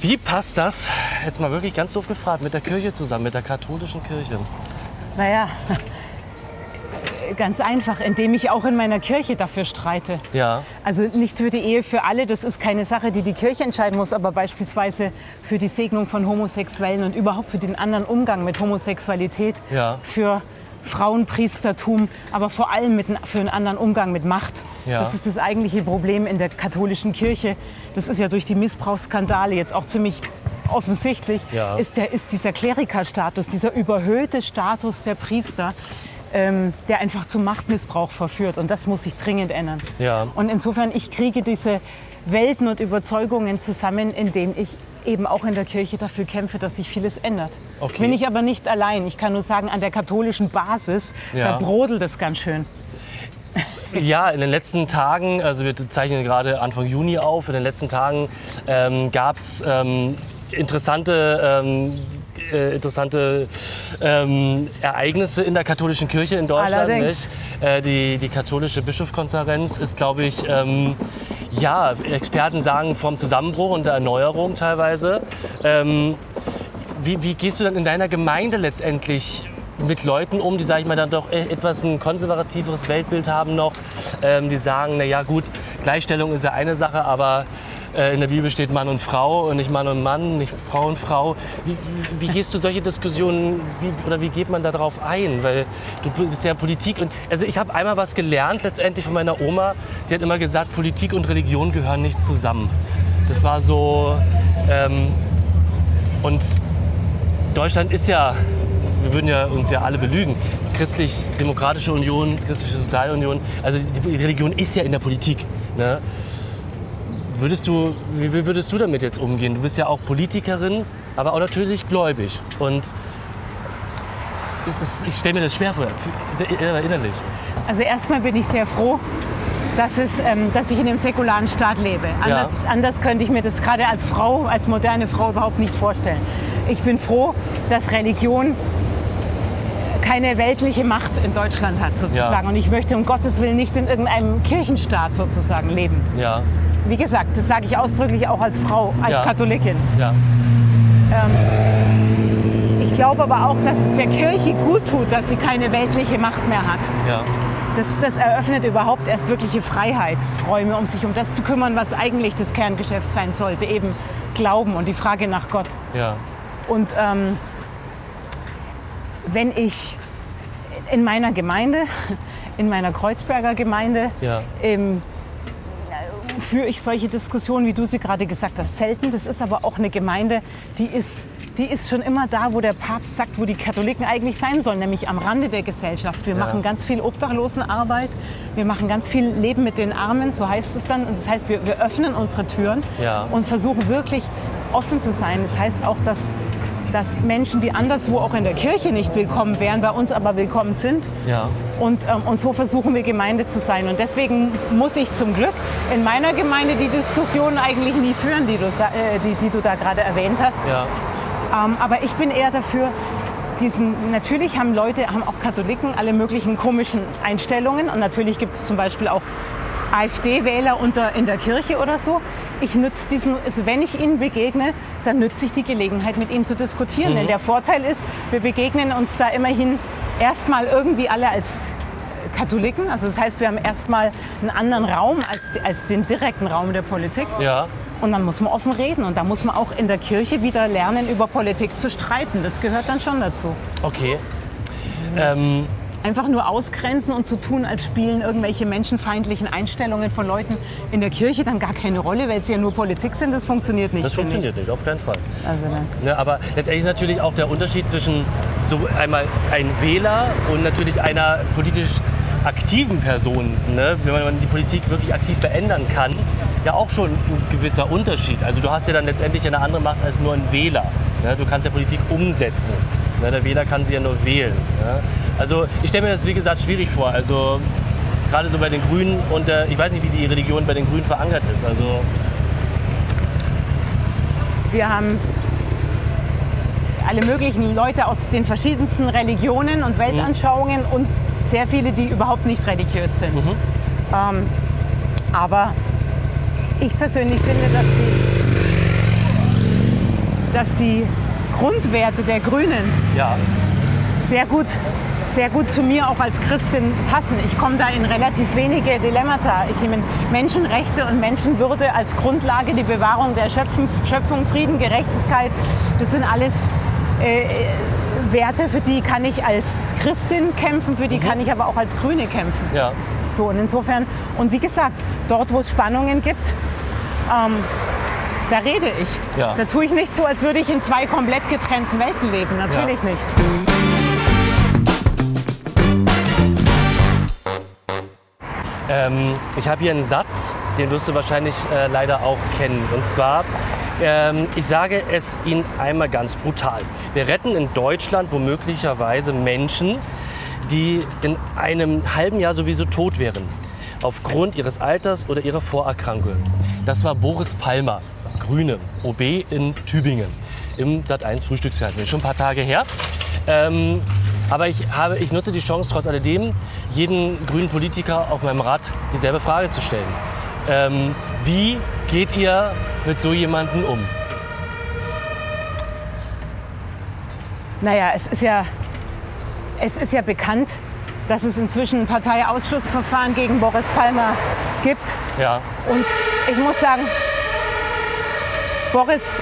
wie passt das, jetzt mal wirklich ganz doof gefragt, mit der Kirche zusammen, mit der katholischen Kirche? Naja, ganz einfach, indem ich auch in meiner Kirche dafür streite. Ja. Also nicht für die Ehe für alle, das ist keine Sache, die die Kirche entscheiden muss, aber beispielsweise für die Segnung von Homosexuellen und überhaupt für den anderen Umgang mit Homosexualität, Ja. für Frauenpriestertum, aber vor allem mit, für einen anderen Umgang mit Macht. Ja. Das ist das eigentliche Problem in der katholischen Kirche. Das ist ja durch die Missbrauchsskandale jetzt auch ziemlich offensichtlich, Ja. ist, der, ist dieser Klerikerstatus, dieser überhöhte Status der Priester, ähm, der einfach zum Machtmissbrauch verführt. Und das muss sich dringend ändern. Ja. Und insofern, ich kriege diese Welten und Überzeugungen zusammen, indem ich eben auch in der Kirche dafür kämpfe, dass sich vieles ändert. Okay. Bin ich aber nicht allein. Ich kann nur sagen, an der katholischen Basis, Ja. da brodelt es ganz schön. Ja, in den letzten Tagen, also wir zeichnen gerade Anfang Juni auf, in den letzten Tagen ähm, gab es ähm, interessante, ähm, äh, interessante ähm, Ereignisse in der katholischen Kirche in Deutschland. Allerdings. Äh, die, die katholische Bischofskonferenz ist, glaube ich, ähm, ja, Experten sagen vom Zusammenbruch und der Erneuerung teilweise. Ähm, wie, wie gehst du dann in deiner Gemeinde letztendlich mit Leuten um, die, sage ich mal, dann doch e- etwas ein konservativeres Weltbild haben noch, ähm, die sagen, na ja gut, Gleichstellung ist ja eine Sache, aber in der Bibel steht Mann und Frau und nicht Mann und Mann, nicht Frau und Frau. Wie, wie, wie gehst du solche Diskussionen, wie, oder wie geht man darauf ein? Weil du bist ja Politik und, also ich habe einmal was gelernt letztendlich von meiner Oma, die hat immer gesagt, Politik und Religion gehören nicht zusammen. Das war so, ähm, und Deutschland ist ja, wir würden ja uns ja alle belügen, christlich-demokratische Union, christliche Sozialunion, also die Religion ist ja in der Politik. Ne? Würdest du, wie würdest du damit jetzt umgehen? Du bist ja auch Politikerin, aber auch natürlich gläubig. Und ist, ich stelle mir das schwer vor, sehr innerlich. Also erstmal bin ich sehr froh, dass, es, ähm, dass ich in einem säkularen Staat lebe. Anders, anders könnte ich mir das gerade als Frau, als moderne Frau überhaupt nicht vorstellen. Ich bin froh, dass Religion keine weltliche Macht in Deutschland hat sozusagen. Ja. Und ich möchte um Gottes Willen nicht in irgendeinem Kirchenstaat sozusagen leben. Ja, Wie gesagt, das sage ich ausdrücklich auch als Frau, als Ja. Katholikin. ja, Ich glaube aber auch, dass es der Kirche gut tut, dass sie keine weltliche Macht mehr hat. ja. Das, das eröffnet überhaupt erst wirkliche Freiheitsräume, um sich um das zu kümmern, was eigentlich das Kerngeschäft sein sollte, eben Glauben und die Frage nach Gott. ja. Und ähm, wenn ich in meiner Gemeinde, in meiner Kreuzberger Gemeinde, Ja. ähm, führe ich solche Diskussionen, wie du sie gerade gesagt hast, selten. Das ist aber auch eine Gemeinde, die ist, die ist schon immer da, wo der Papst sagt, wo die Katholiken eigentlich sein sollen, nämlich am Rande der Gesellschaft. Wir Ja. machen ganz viel Obdachlosenarbeit, wir machen ganz viel Leben mit den Armen, so heißt es dann. Und das heißt, wir, wir öffnen unsere Türen Ja. und versuchen wirklich offen zu sein. Das heißt auch, dass, dass Menschen, die anderswo auch in der Kirche nicht willkommen wären, bei uns aber willkommen sind. ja. Und, ähm, und so versuchen wir Gemeinde zu sein. Und deswegen muss ich zum Glück in meiner Gemeinde die Diskussion eigentlich nie führen, die du, äh, die, die du da gerade erwähnt hast. ja. Ähm, aber ich bin eher dafür, diesen, natürlich haben Leute, haben auch Katholiken alle möglichen komischen Einstellungen. Und natürlich gibt es zum Beispiel auch AfD-Wähler in der Kirche oder so. Ich nütze diesen, also wenn ich ihnen begegne, dann nütze ich die Gelegenheit, mit ihnen zu diskutieren. Denn der Vorteil ist, wir begegnen uns da immerhin erstmal irgendwie alle als Katholiken. Also das heißt, wir haben erstmal einen anderen Raum als, als den direkten Raum der Politik. ja. Und dann muss man offen reden. Und da muss man auch in der Kirche wieder lernen, über Politik zu streiten. Das gehört dann schon dazu. Okay. Ähm, Einfach nur ausgrenzen und zu tun, als spielen irgendwelche menschenfeindlichen Einstellungen von Leuten in der Kirche dann gar keine Rolle, weil es ja nur Politik sind, das funktioniert nicht. das funktioniert nicht, auf keinen Fall. Also, ne. Ne, aber letztendlich ist natürlich auch der Unterschied zwischen so einmal ein Wähler und natürlich einer politisch aktiven Person, ne, wenn man die Politik wirklich aktiv verändern kann, ja auch schon ein gewisser Unterschied. Also du hast ja dann letztendlich eine andere Macht als nur ein Wähler. Ne? Du kannst ja Politik umsetzen. Ne? Der Wähler kann sie ja nur wählen. Ne? Also ich stelle mir das wie gesagt schwierig vor. Also gerade so bei den Grünen und äh, ich weiß nicht, wie die Religion bei den Grünen verankert ist. Also Wir haben alle möglichen Leute aus den verschiedensten Religionen und Weltanschauungen und sehr viele, die überhaupt nicht religiös sind. Ähm, aber ich persönlich finde, dass die, dass die Grundwerte der Grünen ja, sehr gut, sehr gut zu mir auch als Christin passen. Ich komme da in relativ wenige Dilemmata. Ich nehme Menschenrechte und Menschenwürde als Grundlage, die Bewahrung der Schöpfung, Schöpfung Frieden, Gerechtigkeit. Das sind alles äh, Werte, für die kann ich als Christin kämpfen, für die kann ich aber auch als Grüne kämpfen. ja. So, und insofern, und wie gesagt, dort, wo es Spannungen gibt, ähm, da rede ich. Ja. Da tue ich nicht so, als würde ich in zwei komplett getrennten Welten leben. Natürlich nicht. Ähm, ich habe hier einen Satz, den wirst du wahrscheinlich äh, leider auch kennen. Und zwar, ähm, ich sage es Ihnen einmal ganz brutal. Wir retten in Deutschland womöglicherweise Menschen, die in einem halben Jahr sowieso tot wären. Aufgrund ihres Alters oder ihrer Vorerkrankung. Das war Boris Palmer, Grüne, OB in Tübingen, im Sat1 Frühstücksfernsehen. Schon ein paar Tage her. Ähm, aber ich, habe, ich nutze die Chance trotz alledem, jeden grünen Politiker auf meinem Rad dieselbe Frage zu stellen. Ähm, wie geht ihr mit so jemandem um? Naja, es ist ja, es ist ja bekannt, dass es inzwischen ein Parteiausschlussverfahren gegen Boris Palmer gibt. Ja, Und ich muss sagen, Boris,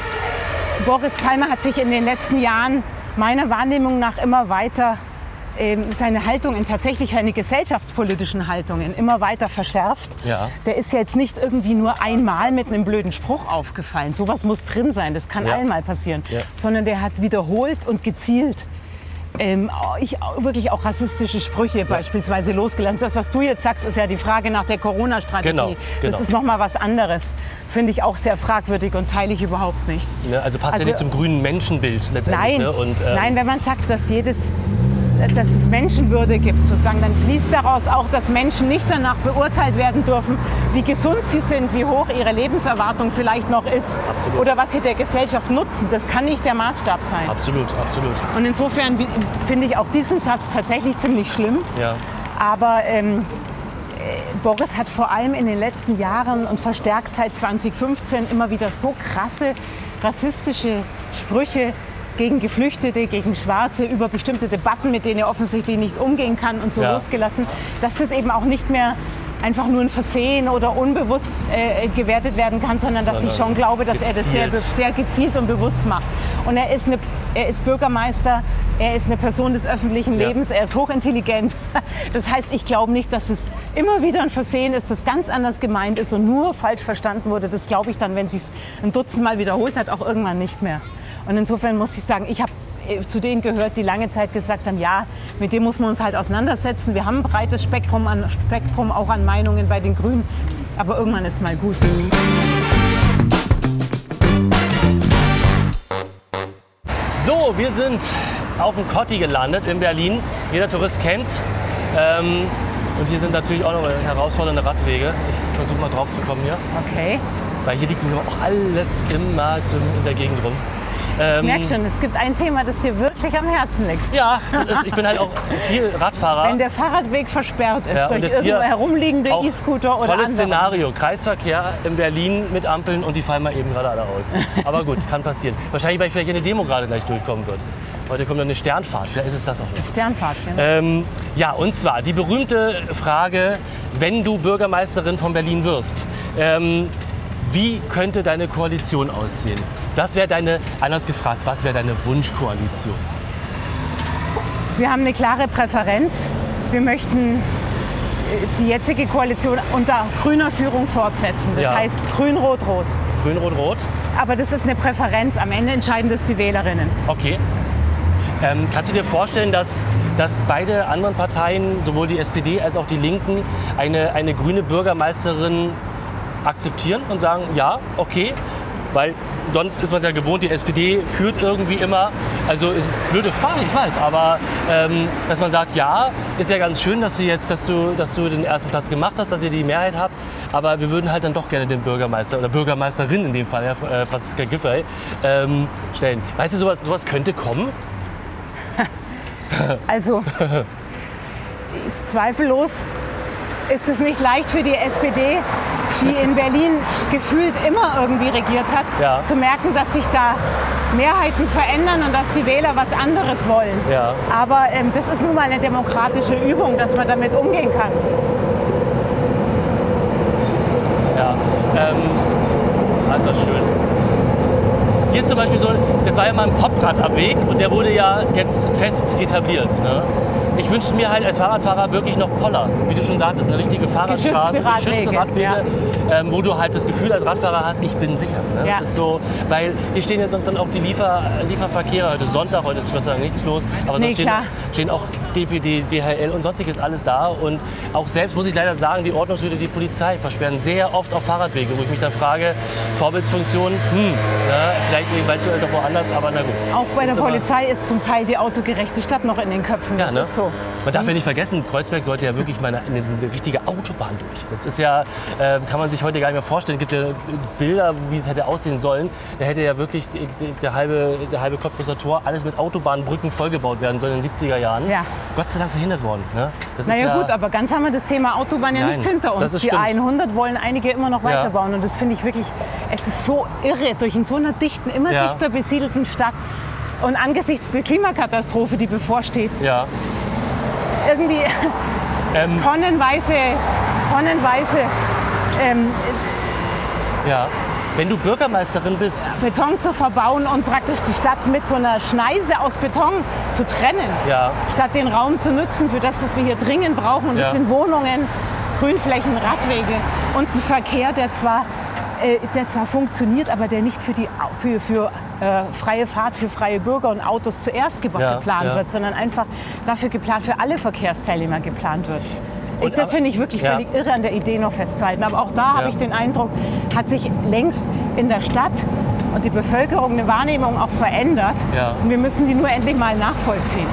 Boris Palmer hat sich in den letzten Jahren meiner Wahrnehmung nach immer weiter ähm, seine Haltungen, tatsächlich seine gesellschaftspolitischen Haltungen immer weiter verschärft. Ja. Der ist ja jetzt nicht irgendwie nur einmal mit einem blöden Spruch aufgefallen. Sowas muss drin sein, das kann Ja. allen mal passieren. Ja. Sondern der hat wiederholt und gezielt ähm, ich, wirklich auch rassistische Sprüche beispielsweise losgelassen. Das, was du jetzt sagst, ist ja die Frage nach der Corona-Strategie. Genau, genau. Das ist noch mal was anderes. Finde ich auch sehr fragwürdig und teile ich überhaupt nicht. ne, also passt Also- ja nicht zum grünen Menschenbild letztendlich. Nein, Ne? Und, ähm, nein, wenn man sagt, dass jedes dass es Menschenwürde gibt, sozusagen, dann fließt daraus auch, dass Menschen nicht danach beurteilt werden dürfen, wie gesund sie sind, wie hoch ihre Lebenserwartung vielleicht noch ist Absolut. oder was sie der Gesellschaft nutzen. Das kann nicht der Maßstab sein. Absolut, absolut. Und insofern finde ich auch diesen Satz tatsächlich ziemlich schlimm. Ja. Aber ähm, äh, Boris hat vor allem in den letzten Jahren und verstärkt seit 2015 immer wieder so krasse rassistische Sprüche gegen Geflüchtete, gegen Schwarze, über bestimmte Debatten, mit denen er offensichtlich nicht umgehen kann und so Ja. losgelassen, dass das eben auch nicht mehr einfach nur ein Versehen oder unbewusst äh, gewertet werden kann, sondern dass ich schon glaube, dass er das sehr, gezielt. sehr gezielt und bewusst macht. Und er ist, eine, er ist Bürgermeister, er ist eine Person des öffentlichen Ja. Lebens, er ist hochintelligent. Das heißt, ich glaube nicht, dass es immer wieder ein Versehen ist, das ganz anders gemeint ist und nur falsch verstanden wurde. Das glaube ich dann, wenn sich ein Dutzend Mal wiederholt hat, auch irgendwann nicht mehr. Und insofern muss ich sagen, ich habe äh, zu denen gehört, die lange Zeit gesagt haben, ja, mit dem muss man uns halt auseinandersetzen. Wir haben ein breites Spektrum, an, Spektrum auch an Meinungen bei den Grünen, aber irgendwann ist mal gut. So, wir sind auf dem Kotti gelandet in Berlin. Jeder Tourist kennt's. Ähm, und hier sind natürlich auch noch herausfordernde Radwege. Ich versuche mal drauf zu kommen hier. Okay. Weil hier liegt nämlich auch alles immer in der Gegend rum. Ähm, Ich merke schon, es gibt ein Thema, das dir wirklich am Herzen liegt. Ja, das ist, ich bin halt auch viel Radfahrer. Wenn der Fahrradweg versperrt ist Ja, durch irgendwo herumliegende E-Scooter oder Tolles andere. Szenario. Kreisverkehr in Berlin mit Ampeln und die fallen mal eben gerade alle aus. Aber gut, kann passieren. Wahrscheinlich, weil ich vielleicht eine Demo gerade gleich durchkommen wird. Heute kommt noch eine Sternfahrt, vielleicht ist es das auch nicht. Sternfahrt, genau. Ähm, ja, und zwar die berühmte Frage, wenn du Bürgermeisterin von Berlin wirst. Ähm, Wie könnte deine Koalition aussehen? Was wäre deine, anders gefragt, was wäre deine Wunschkoalition? Wir haben eine klare Präferenz. Wir möchten äh, die jetzige Koalition unter grüner Führung fortsetzen. Das Ja. heißt grün-rot-rot. Grün, Rot, Rot? Aber das ist eine Präferenz. Am Ende entscheiden das die Wählerinnen. Okay. Ähm, kannst du dir vorstellen, dass, dass beide anderen Parteien, sowohl die SPD als auch die Linken, eine, eine grüne Bürgermeisterin akzeptieren und sagen, ja, okay, weil sonst ist man es ja gewohnt, die SPD führt irgendwie immer. Also ist eine blöde Frage, ich weiß, aber ähm, dass man sagt, ja, ist ja ganz schön, dass du jetzt, dass du, dass du den ersten Platz gemacht hast, dass ihr die Mehrheit habt, aber wir würden halt dann doch gerne den Bürgermeister oder Bürgermeisterin in dem Fall, ja, äh, Franziska Giffey, ähm, stellen. Weißt du, sowas, sowas könnte kommen? Also ist zweifellos ist es nicht leicht für die SPD, die in Berlin gefühlt immer irgendwie regiert hat, Ja. zu merken, dass sich da Mehrheiten verändern und dass die Wähler was anderes wollen. Ja. Aber ähm, das ist nun mal eine demokratische Übung, dass man damit umgehen kann. Ja, ähm, das ist doch schön. Hier ist zum Beispiel so, das war ja mal ein Popradabweg und der wurde ja jetzt fest etabliert. Ne? Ich wünschte mir halt als Fahrradfahrer wirklich noch Poller. Wie du schon sagtest, eine richtige Fahrradstraße, Geschützte geschützte Radwege, Radwege, ähm, wo du halt das Gefühl als Radfahrer hast, ich bin sicher. Ne? Ja. Das ist so, weil hier stehen ja sonst dann auch die Liefer, Lieferverkehre. Heute ist Sonntag, heute ist Gott sei Dank nichts los. Aber Nee, sonst stehen, stehen auch DPD, DHL und sonstiges alles da. Und auch selbst muss ich leider sagen, die Ordnungshüter, die Polizei versperren sehr oft auch Fahrradwege, wo ich mich dann frage, Vorbildfunktion, hm, ja, vielleicht eventuell doch woanders, aber na gut. Auch bei der Ist Polizei ist zum Teil die autogerechte Stadt noch in den Köpfen. Das Ja, ne? ist so. Man darf ja nicht vergessen, Kreuzberg sollte ja wirklich mal eine, eine, eine richtige Autobahn durch. Das ist ja, äh, kann man sich heute gar nicht mehr vorstellen. Es gibt ja Bilder, wie es hätte aussehen sollen. Da hätte ja wirklich der halbe, der halbe Cottbuser Tor alles mit Autobahnbrücken vollgebaut werden sollen in den 70er Jahren. Ja. Gott sei Dank verhindert worden. Ne? Das Naja ja, gut, aber ganz haben wir das Thema Autobahn ja Nein, nicht hinter uns. Die stimmt. 100 wollen einige immer noch Ja. weiterbauen und das finde ich wirklich, es ist so irre, durch in so einer dichten, immer Ja. dichter besiedelten Stadt und angesichts der Klimakatastrophe, die bevorsteht, Ja. irgendwie Ähm, tonnenweise, tonnenweise ähm, ja. Wenn du Bürgermeisterin bist, Beton zu verbauen und praktisch die Stadt mit so einer Schneise aus Beton zu trennen, ja, statt den Raum zu nutzen für das, was wir hier dringend brauchen. Und das Ja. sind Wohnungen, Grünflächen, Radwege und ein Verkehr, der zwar, äh, der zwar funktioniert, aber der nicht für, die, für, für äh, freie Fahrt, für freie Bürger und Autos zuerst Ja, geplant ja. wird, sondern einfach dafür geplant, für alle Verkehrsteilnehmer geplant wird. Ich, das finde ich wirklich ja. völlig irre an der Idee noch festzuhalten. Aber auch da habe Ja. ich den Eindruck, hat sich längst in der Stadt und die Bevölkerung eine Wahrnehmung auch verändert. Ja. Und wir müssen die nur endlich mal nachvollziehen.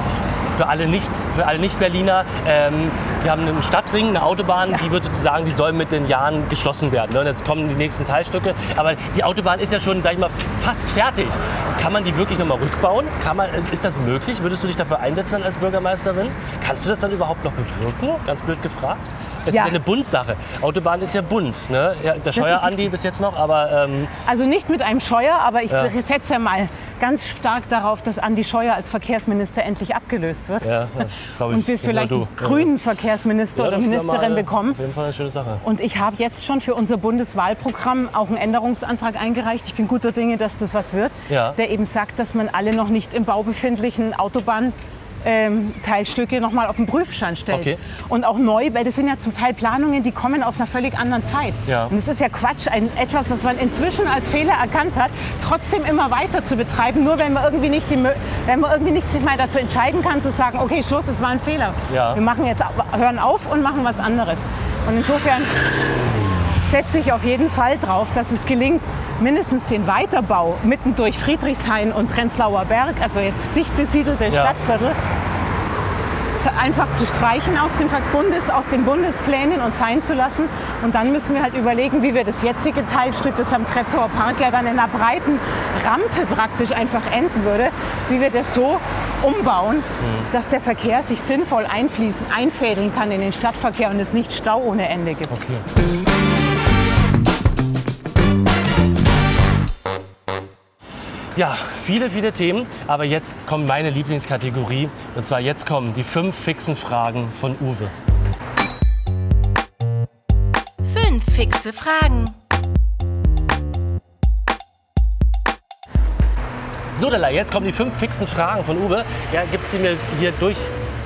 Für alle nicht, für alle Nicht-Berliner, ähm, wir haben einen Stadtring, eine Autobahn, die wird sozusagen, die soll mit den Jahren geschlossen werden. Ne? Und jetzt kommen die nächsten Teilstücke. Aber die Autobahn ist ja schon, sag ich mal, fast fertig. Kann man die wirklich nochmal rückbauen? Kann man, ist das möglich? Würdest du dich dafür einsetzen als Bürgermeisterin? Kannst du das dann überhaupt noch bewirken? Ganz blöd gefragt. Es Ja. ist ja eine Bundsache. Autobahn ist ja bunt. Ne? Ja, der Scheuer-Andi bis jetzt noch, aber ähm, Also nicht mit einem Scheuer, aber ich Ja. setze ja mal ganz stark darauf, dass Andi Scheuer als Verkehrsminister endlich abgelöst wird. ja, das glaube ich. Und wir vielleicht einen grünen Verkehrsminister Ja, oder Ministerin mal bekommen. Auf jeden Fall eine schöne Sache. Und ich habe jetzt schon für unser Bundeswahlprogramm auch einen Änderungsantrag eingereicht. Ich bin guter Dinge, dass das was wird, Ja. der eben sagt, dass man alle noch nicht im Bau befindlichen Autobahn ähm, Teilstücke noch mal auf den Prüfstand stellt. Okay. Und auch neu, weil das sind ja zum Teil Planungen, die kommen aus einer völlig anderen Zeit. Ja. Und es ist ja Quatsch, ein, etwas, was man inzwischen als Fehler erkannt hat, trotzdem immer weiter zu betreiben, nur wenn man irgendwie nicht, die, wenn man irgendwie nicht sich mal dazu entscheiden kann, zu sagen, okay, Schluss, es war ein Fehler. Ja. Wir machen jetzt, hören auf und machen was anderes. Und insofern setze ich auf jeden Fall drauf, dass es gelingt, mindestens den Weiterbau mitten durch Friedrichshain und Prenzlauer Berg, also jetzt dicht besiedelte Ja. Stadtviertel, einfach zu streichen aus, dem Bundes, aus den Bundesplänen und sein zu lassen. Und dann müssen wir halt überlegen, wie wir das jetzige Teilstück, das am Treptower Park ja dann in einer breiten Rampe praktisch einfach enden würde, wie wir das so umbauen, dass der Verkehr sich sinnvoll einfließen, einfädeln kann in den Stadtverkehr und es nicht Stau ohne Ende gibt. Okay. Ja, viele, viele Themen. Aber jetzt kommt meine Lieblingskategorie. Und zwar jetzt kommen die fünf fixen Fragen von Uwe. Fünf fixe Fragen. So, Della, jetzt kommen die fünf fixen Fragen von Uwe. Er gibt sie mir hier durch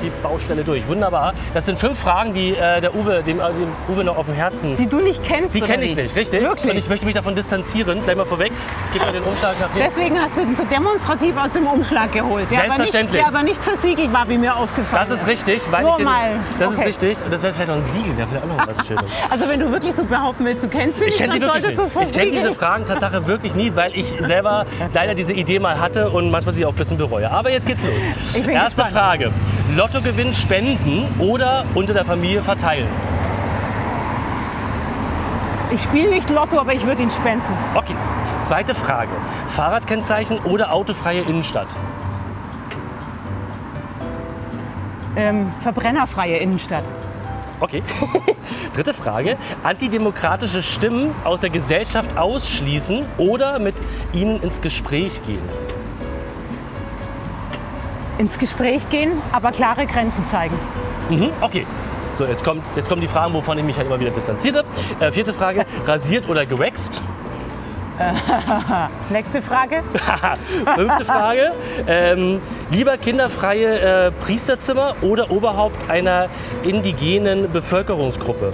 die Baustelle durch. Wunderbar. Das sind fünf Fragen, die äh, der Uwe, dem, äh, dem Uwe noch auf dem Herzen Die du nicht kennst. Die kenne ich nicht, richtig. Wirklich? Und ich möchte mich davon distanzieren. Gleich mal vorweg. Ich gebe mal den Umschlag nach hinten. Deswegen hast du ihn so demonstrativ aus dem Umschlag geholt. Der Selbstverständlich. Aber nicht, der aber nicht versiegelt war, wie mir aufgefallen Das ist richtig, weil Nur ich den, mal. Das Okay. ist richtig. Und das wäre vielleicht noch ein Siegel, wäre vielleicht auch noch was Schönes. Also wenn du wirklich so behaupten willst, du kennst sie Ich nicht, kenne sie dann solltest du es Ich kenne diese. Fragen Tatsache wirklich nie, weil ich selber leider diese Idee mal hatte und manchmal sie auch ein bisschen bereue. Aber jetzt geht's los. Erste gespannt. Frage. Lottogewinn spenden oder unter der Familie verteilen? Ich spiele nicht Lotto, aber ich würde ihn spenden. Okay. Zweite Frage. Fahrradkennzeichen oder autofreie Innenstadt? Ähm, verbrennerfreie Innenstadt. Okay. Dritte Frage. Antidemokratische Stimmen aus der Gesellschaft ausschließen oder mit ihnen ins Gespräch gehen? Ins Gespräch gehen, aber klare Grenzen zeigen. Mhm. Okay. So, jetzt, kommt, jetzt kommen die Fragen, wovon ich mich halt immer wieder distanziere. Äh, vierte Frage. Rasiert oder gewächst? Nächste Frage. Fünfte Frage. Ähm, lieber kinderfreie äh, Priesterzimmer oder Oberhaupt einer indigenen Bevölkerungsgruppe?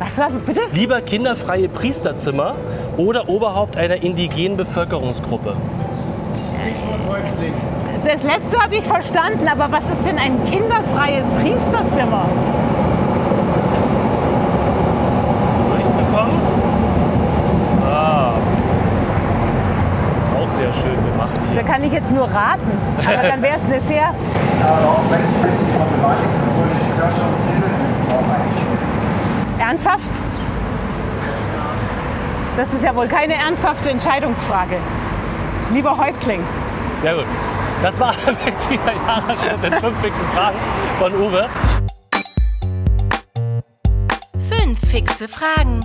Was war bitte? Lieber kinderfreie Priesterzimmer oder Oberhaupt einer indigenen Bevölkerungsgruppe? Das letzte hatte ich verstanden, aber was ist denn ein kinderfreies Priesterzimmer? durchzukommen. So. Auch sehr schön gemacht Da hier. kann ich jetzt nur raten. Aber dann wäre es eine sehr. Ernsthaft? Das ist ja wohl keine ernsthafte Entscheidungsfrage. Lieber Häuptling, Sehr gut. Das war Bettina Jara mit den fünf fixen Fragen von Uwe. Fünf fixe Fragen.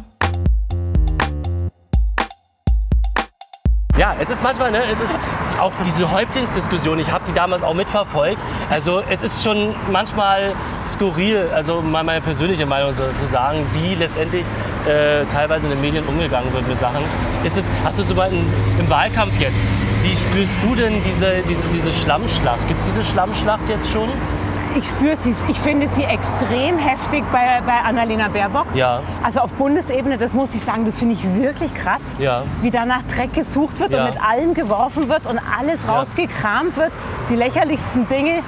Ja, es ist manchmal, ne, es ist auch diese Häuptlingsdiskussion, ich habe die damals auch mitverfolgt. Also es ist schon manchmal skurril, also mal meine persönliche Meinung so, zu sagen, wie letztendlich äh, teilweise in den Medien umgegangen wird mit Sachen. Ist es, hast du so mal in, im Wahlkampf jetzt, wie spürst du denn diese, diese, diese Schlammschlacht? Gibt es diese Schlammschlacht jetzt schon? ich spüre sie, ich finde sie extrem heftig bei, bei Annalena Baerbock. Ja. Also auf Bundesebene, das muss ich sagen, das finde ich wirklich krass. Ja. Wie da nach Dreck gesucht wird Ja. und mit allem geworfen wird und alles rausgekramt wird. Die lächerlichsten Dinge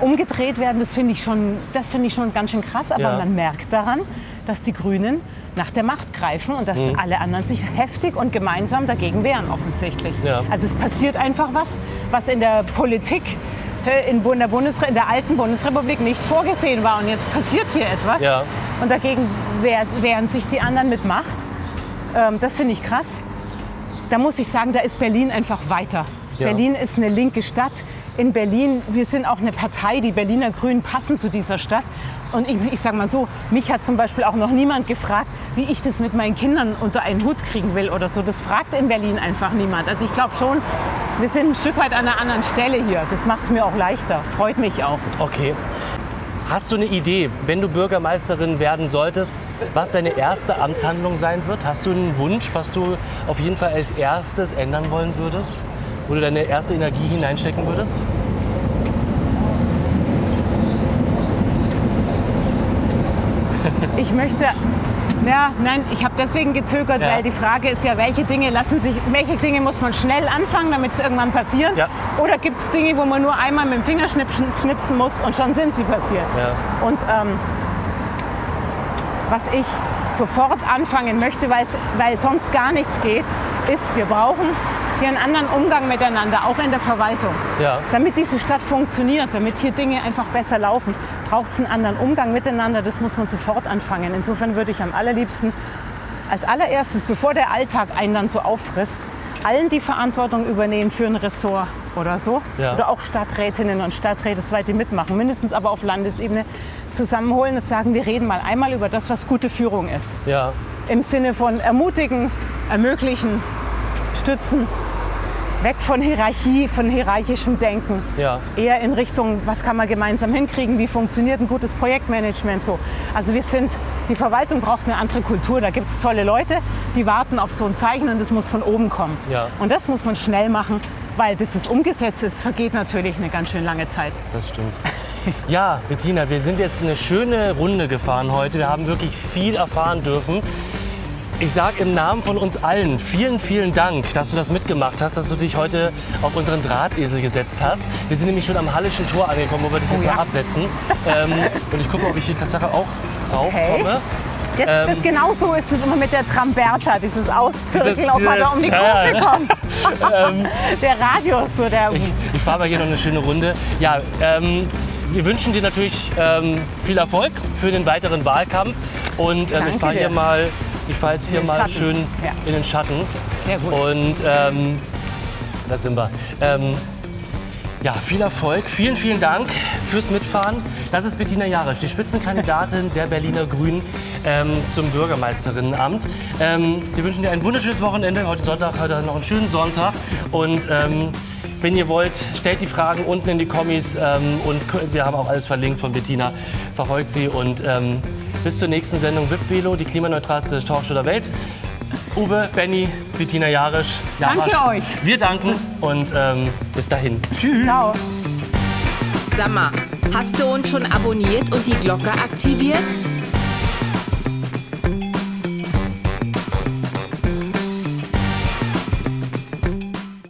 umgedreht werden, das finde ich, schon- das finde ich schon ganz schön krass. Aber man merkt daran, dass die Grünen nach der Macht greifen und dass Mhm. alle anderen sich heftig und gemeinsam dagegen wehren, offensichtlich. Ja. Also es passiert einfach was, was in der Politik in, der Bundesre in der alten Bundesrepublik nicht vorgesehen war. Und jetzt passiert hier etwas. Ja. Und dagegen wehr, wehren sich die anderen mit Macht. Ähm, das finde ich krass. Da muss ich sagen, da ist Berlin einfach weiter. Ja. Berlin ist eine linke Stadt. In Berlin, wir sind auch eine Partei, die Berliner Grünen passen zu dieser Stadt. Und ich, ich sage mal so, mich hat zum Beispiel auch noch niemand gefragt, wie ich das mit meinen Kindern unter einen Hut kriegen will oder so. Das fragt in Berlin einfach niemand. Also ich glaube schon, wir sind ein Stück weit an einer anderen Stelle hier. Das macht es mir auch leichter, freut mich auch. Okay. Hast du eine Idee, wenn du Bürgermeisterin werden solltest, was deine erste Amtshandlung sein wird? Hast du einen Wunsch, was du auf jeden Fall als erstes ändern wollen würdest? Wo du deine erste Energie hineinstecken würdest? Ich möchte. Ja, nein, ich habe deswegen gezögert, Ja. weil die Frage ist ja, welche Dinge lassen sich, welche Dinge muss man schnell anfangen, damit es irgendwann passieren? Ja. Oder gibt es Dinge, wo man nur einmal mit dem Finger schnipsen, schnipsen muss und schon sind sie passiert? Ja. Und ähm, was ich sofort anfangen möchte, weil sonst gar nichts geht, ist, wir brauchen hier einen anderen Umgang miteinander, auch in der Verwaltung. Ja. Damit diese Stadt funktioniert, damit hier Dinge einfach besser laufen, braucht es einen anderen Umgang miteinander. Das muss man sofort anfangen. Insofern würde ich am allerliebsten als allererstes, bevor der Alltag einen dann so auffrisst, allen die Verantwortung übernehmen für ein Ressort oder so. Ja. Oder auch Stadträtinnen und Stadträte, soweit die mitmachen, mindestens aber auf Landesebene zusammenholen und sagen, wir reden mal einmal über das, was gute Führung ist. Ja. Im Sinne von ermutigen, ermöglichen, stützen, weg von Hierarchie, von hierarchischem Denken. Ja. Eher in Richtung, was kann man gemeinsam hinkriegen, wie funktioniert ein gutes Projektmanagement so. Also wir sind, die Verwaltung braucht eine andere Kultur. Da gibt es tolle Leute, die warten auf so ein Zeichen und das muss von oben kommen. Ja. Und das muss man schnell machen, Weil bis es umgesetzt ist, vergeht natürlich eine ganz schön lange Zeit. Das stimmt. Ja, Bettina, wir sind jetzt eine schöne Runde gefahren heute. Wir haben wirklich viel erfahren dürfen. Ich sage im Namen von uns allen vielen, vielen Dank, dass du das mitgemacht hast, dass du dich heute auf unseren Drahtesel gesetzt hast. Wir sind nämlich schon am Hallischen Tor angekommen, wo wir dich jetzt Oh ja. mal absetzen. ähm, und ich gucke ob ich hier Tatsache auch raufkomme. Jetzt Ähm, das genauso ist es immer mit der Tramberta, dieses Auszirkeln, Dieses- ob man da um die Kurve kommt. der Radius, so der. Ich, ich fahre mal hier noch eine schöne Runde. Ja, ähm, wir wünschen dir natürlich ähm, viel Erfolg für den weiteren Wahlkampf. Und ähm, ich fahre hier mal, ich fahre jetzt hier mal Schatten. schön Ja. in den Schatten. Sehr gut. Und ähm, da sind wir. Ähm, ja, viel Erfolg. Vielen, vielen Dank fürs Mitfahren. Das ist Bettina Jarisch, die Spitzenkandidatin der Berliner Grünen ähm, zum Bürgermeisterinnenamt. Ähm, wir wünschen dir ein wunderschönes Wochenende. Heute Sonntag, heute noch einen schönen Sonntag. Und ähm, wenn ihr wollt, stellt die Fragen unten in die Kommis. Ähm, und wir haben auch alles verlinkt von Bettina. Verfolgt sie und ähm, bis zur nächsten Sendung VIP Velo, die klimaneutralste Talkshow der Welt. Uwe, Benny, Bettina Jarisch. Danke Jarasch. euch. Wir danken und ähm, bis dahin. Tschüss. Ciao. Sag mal, hast du uns schon abonniert und die Glocke aktiviert?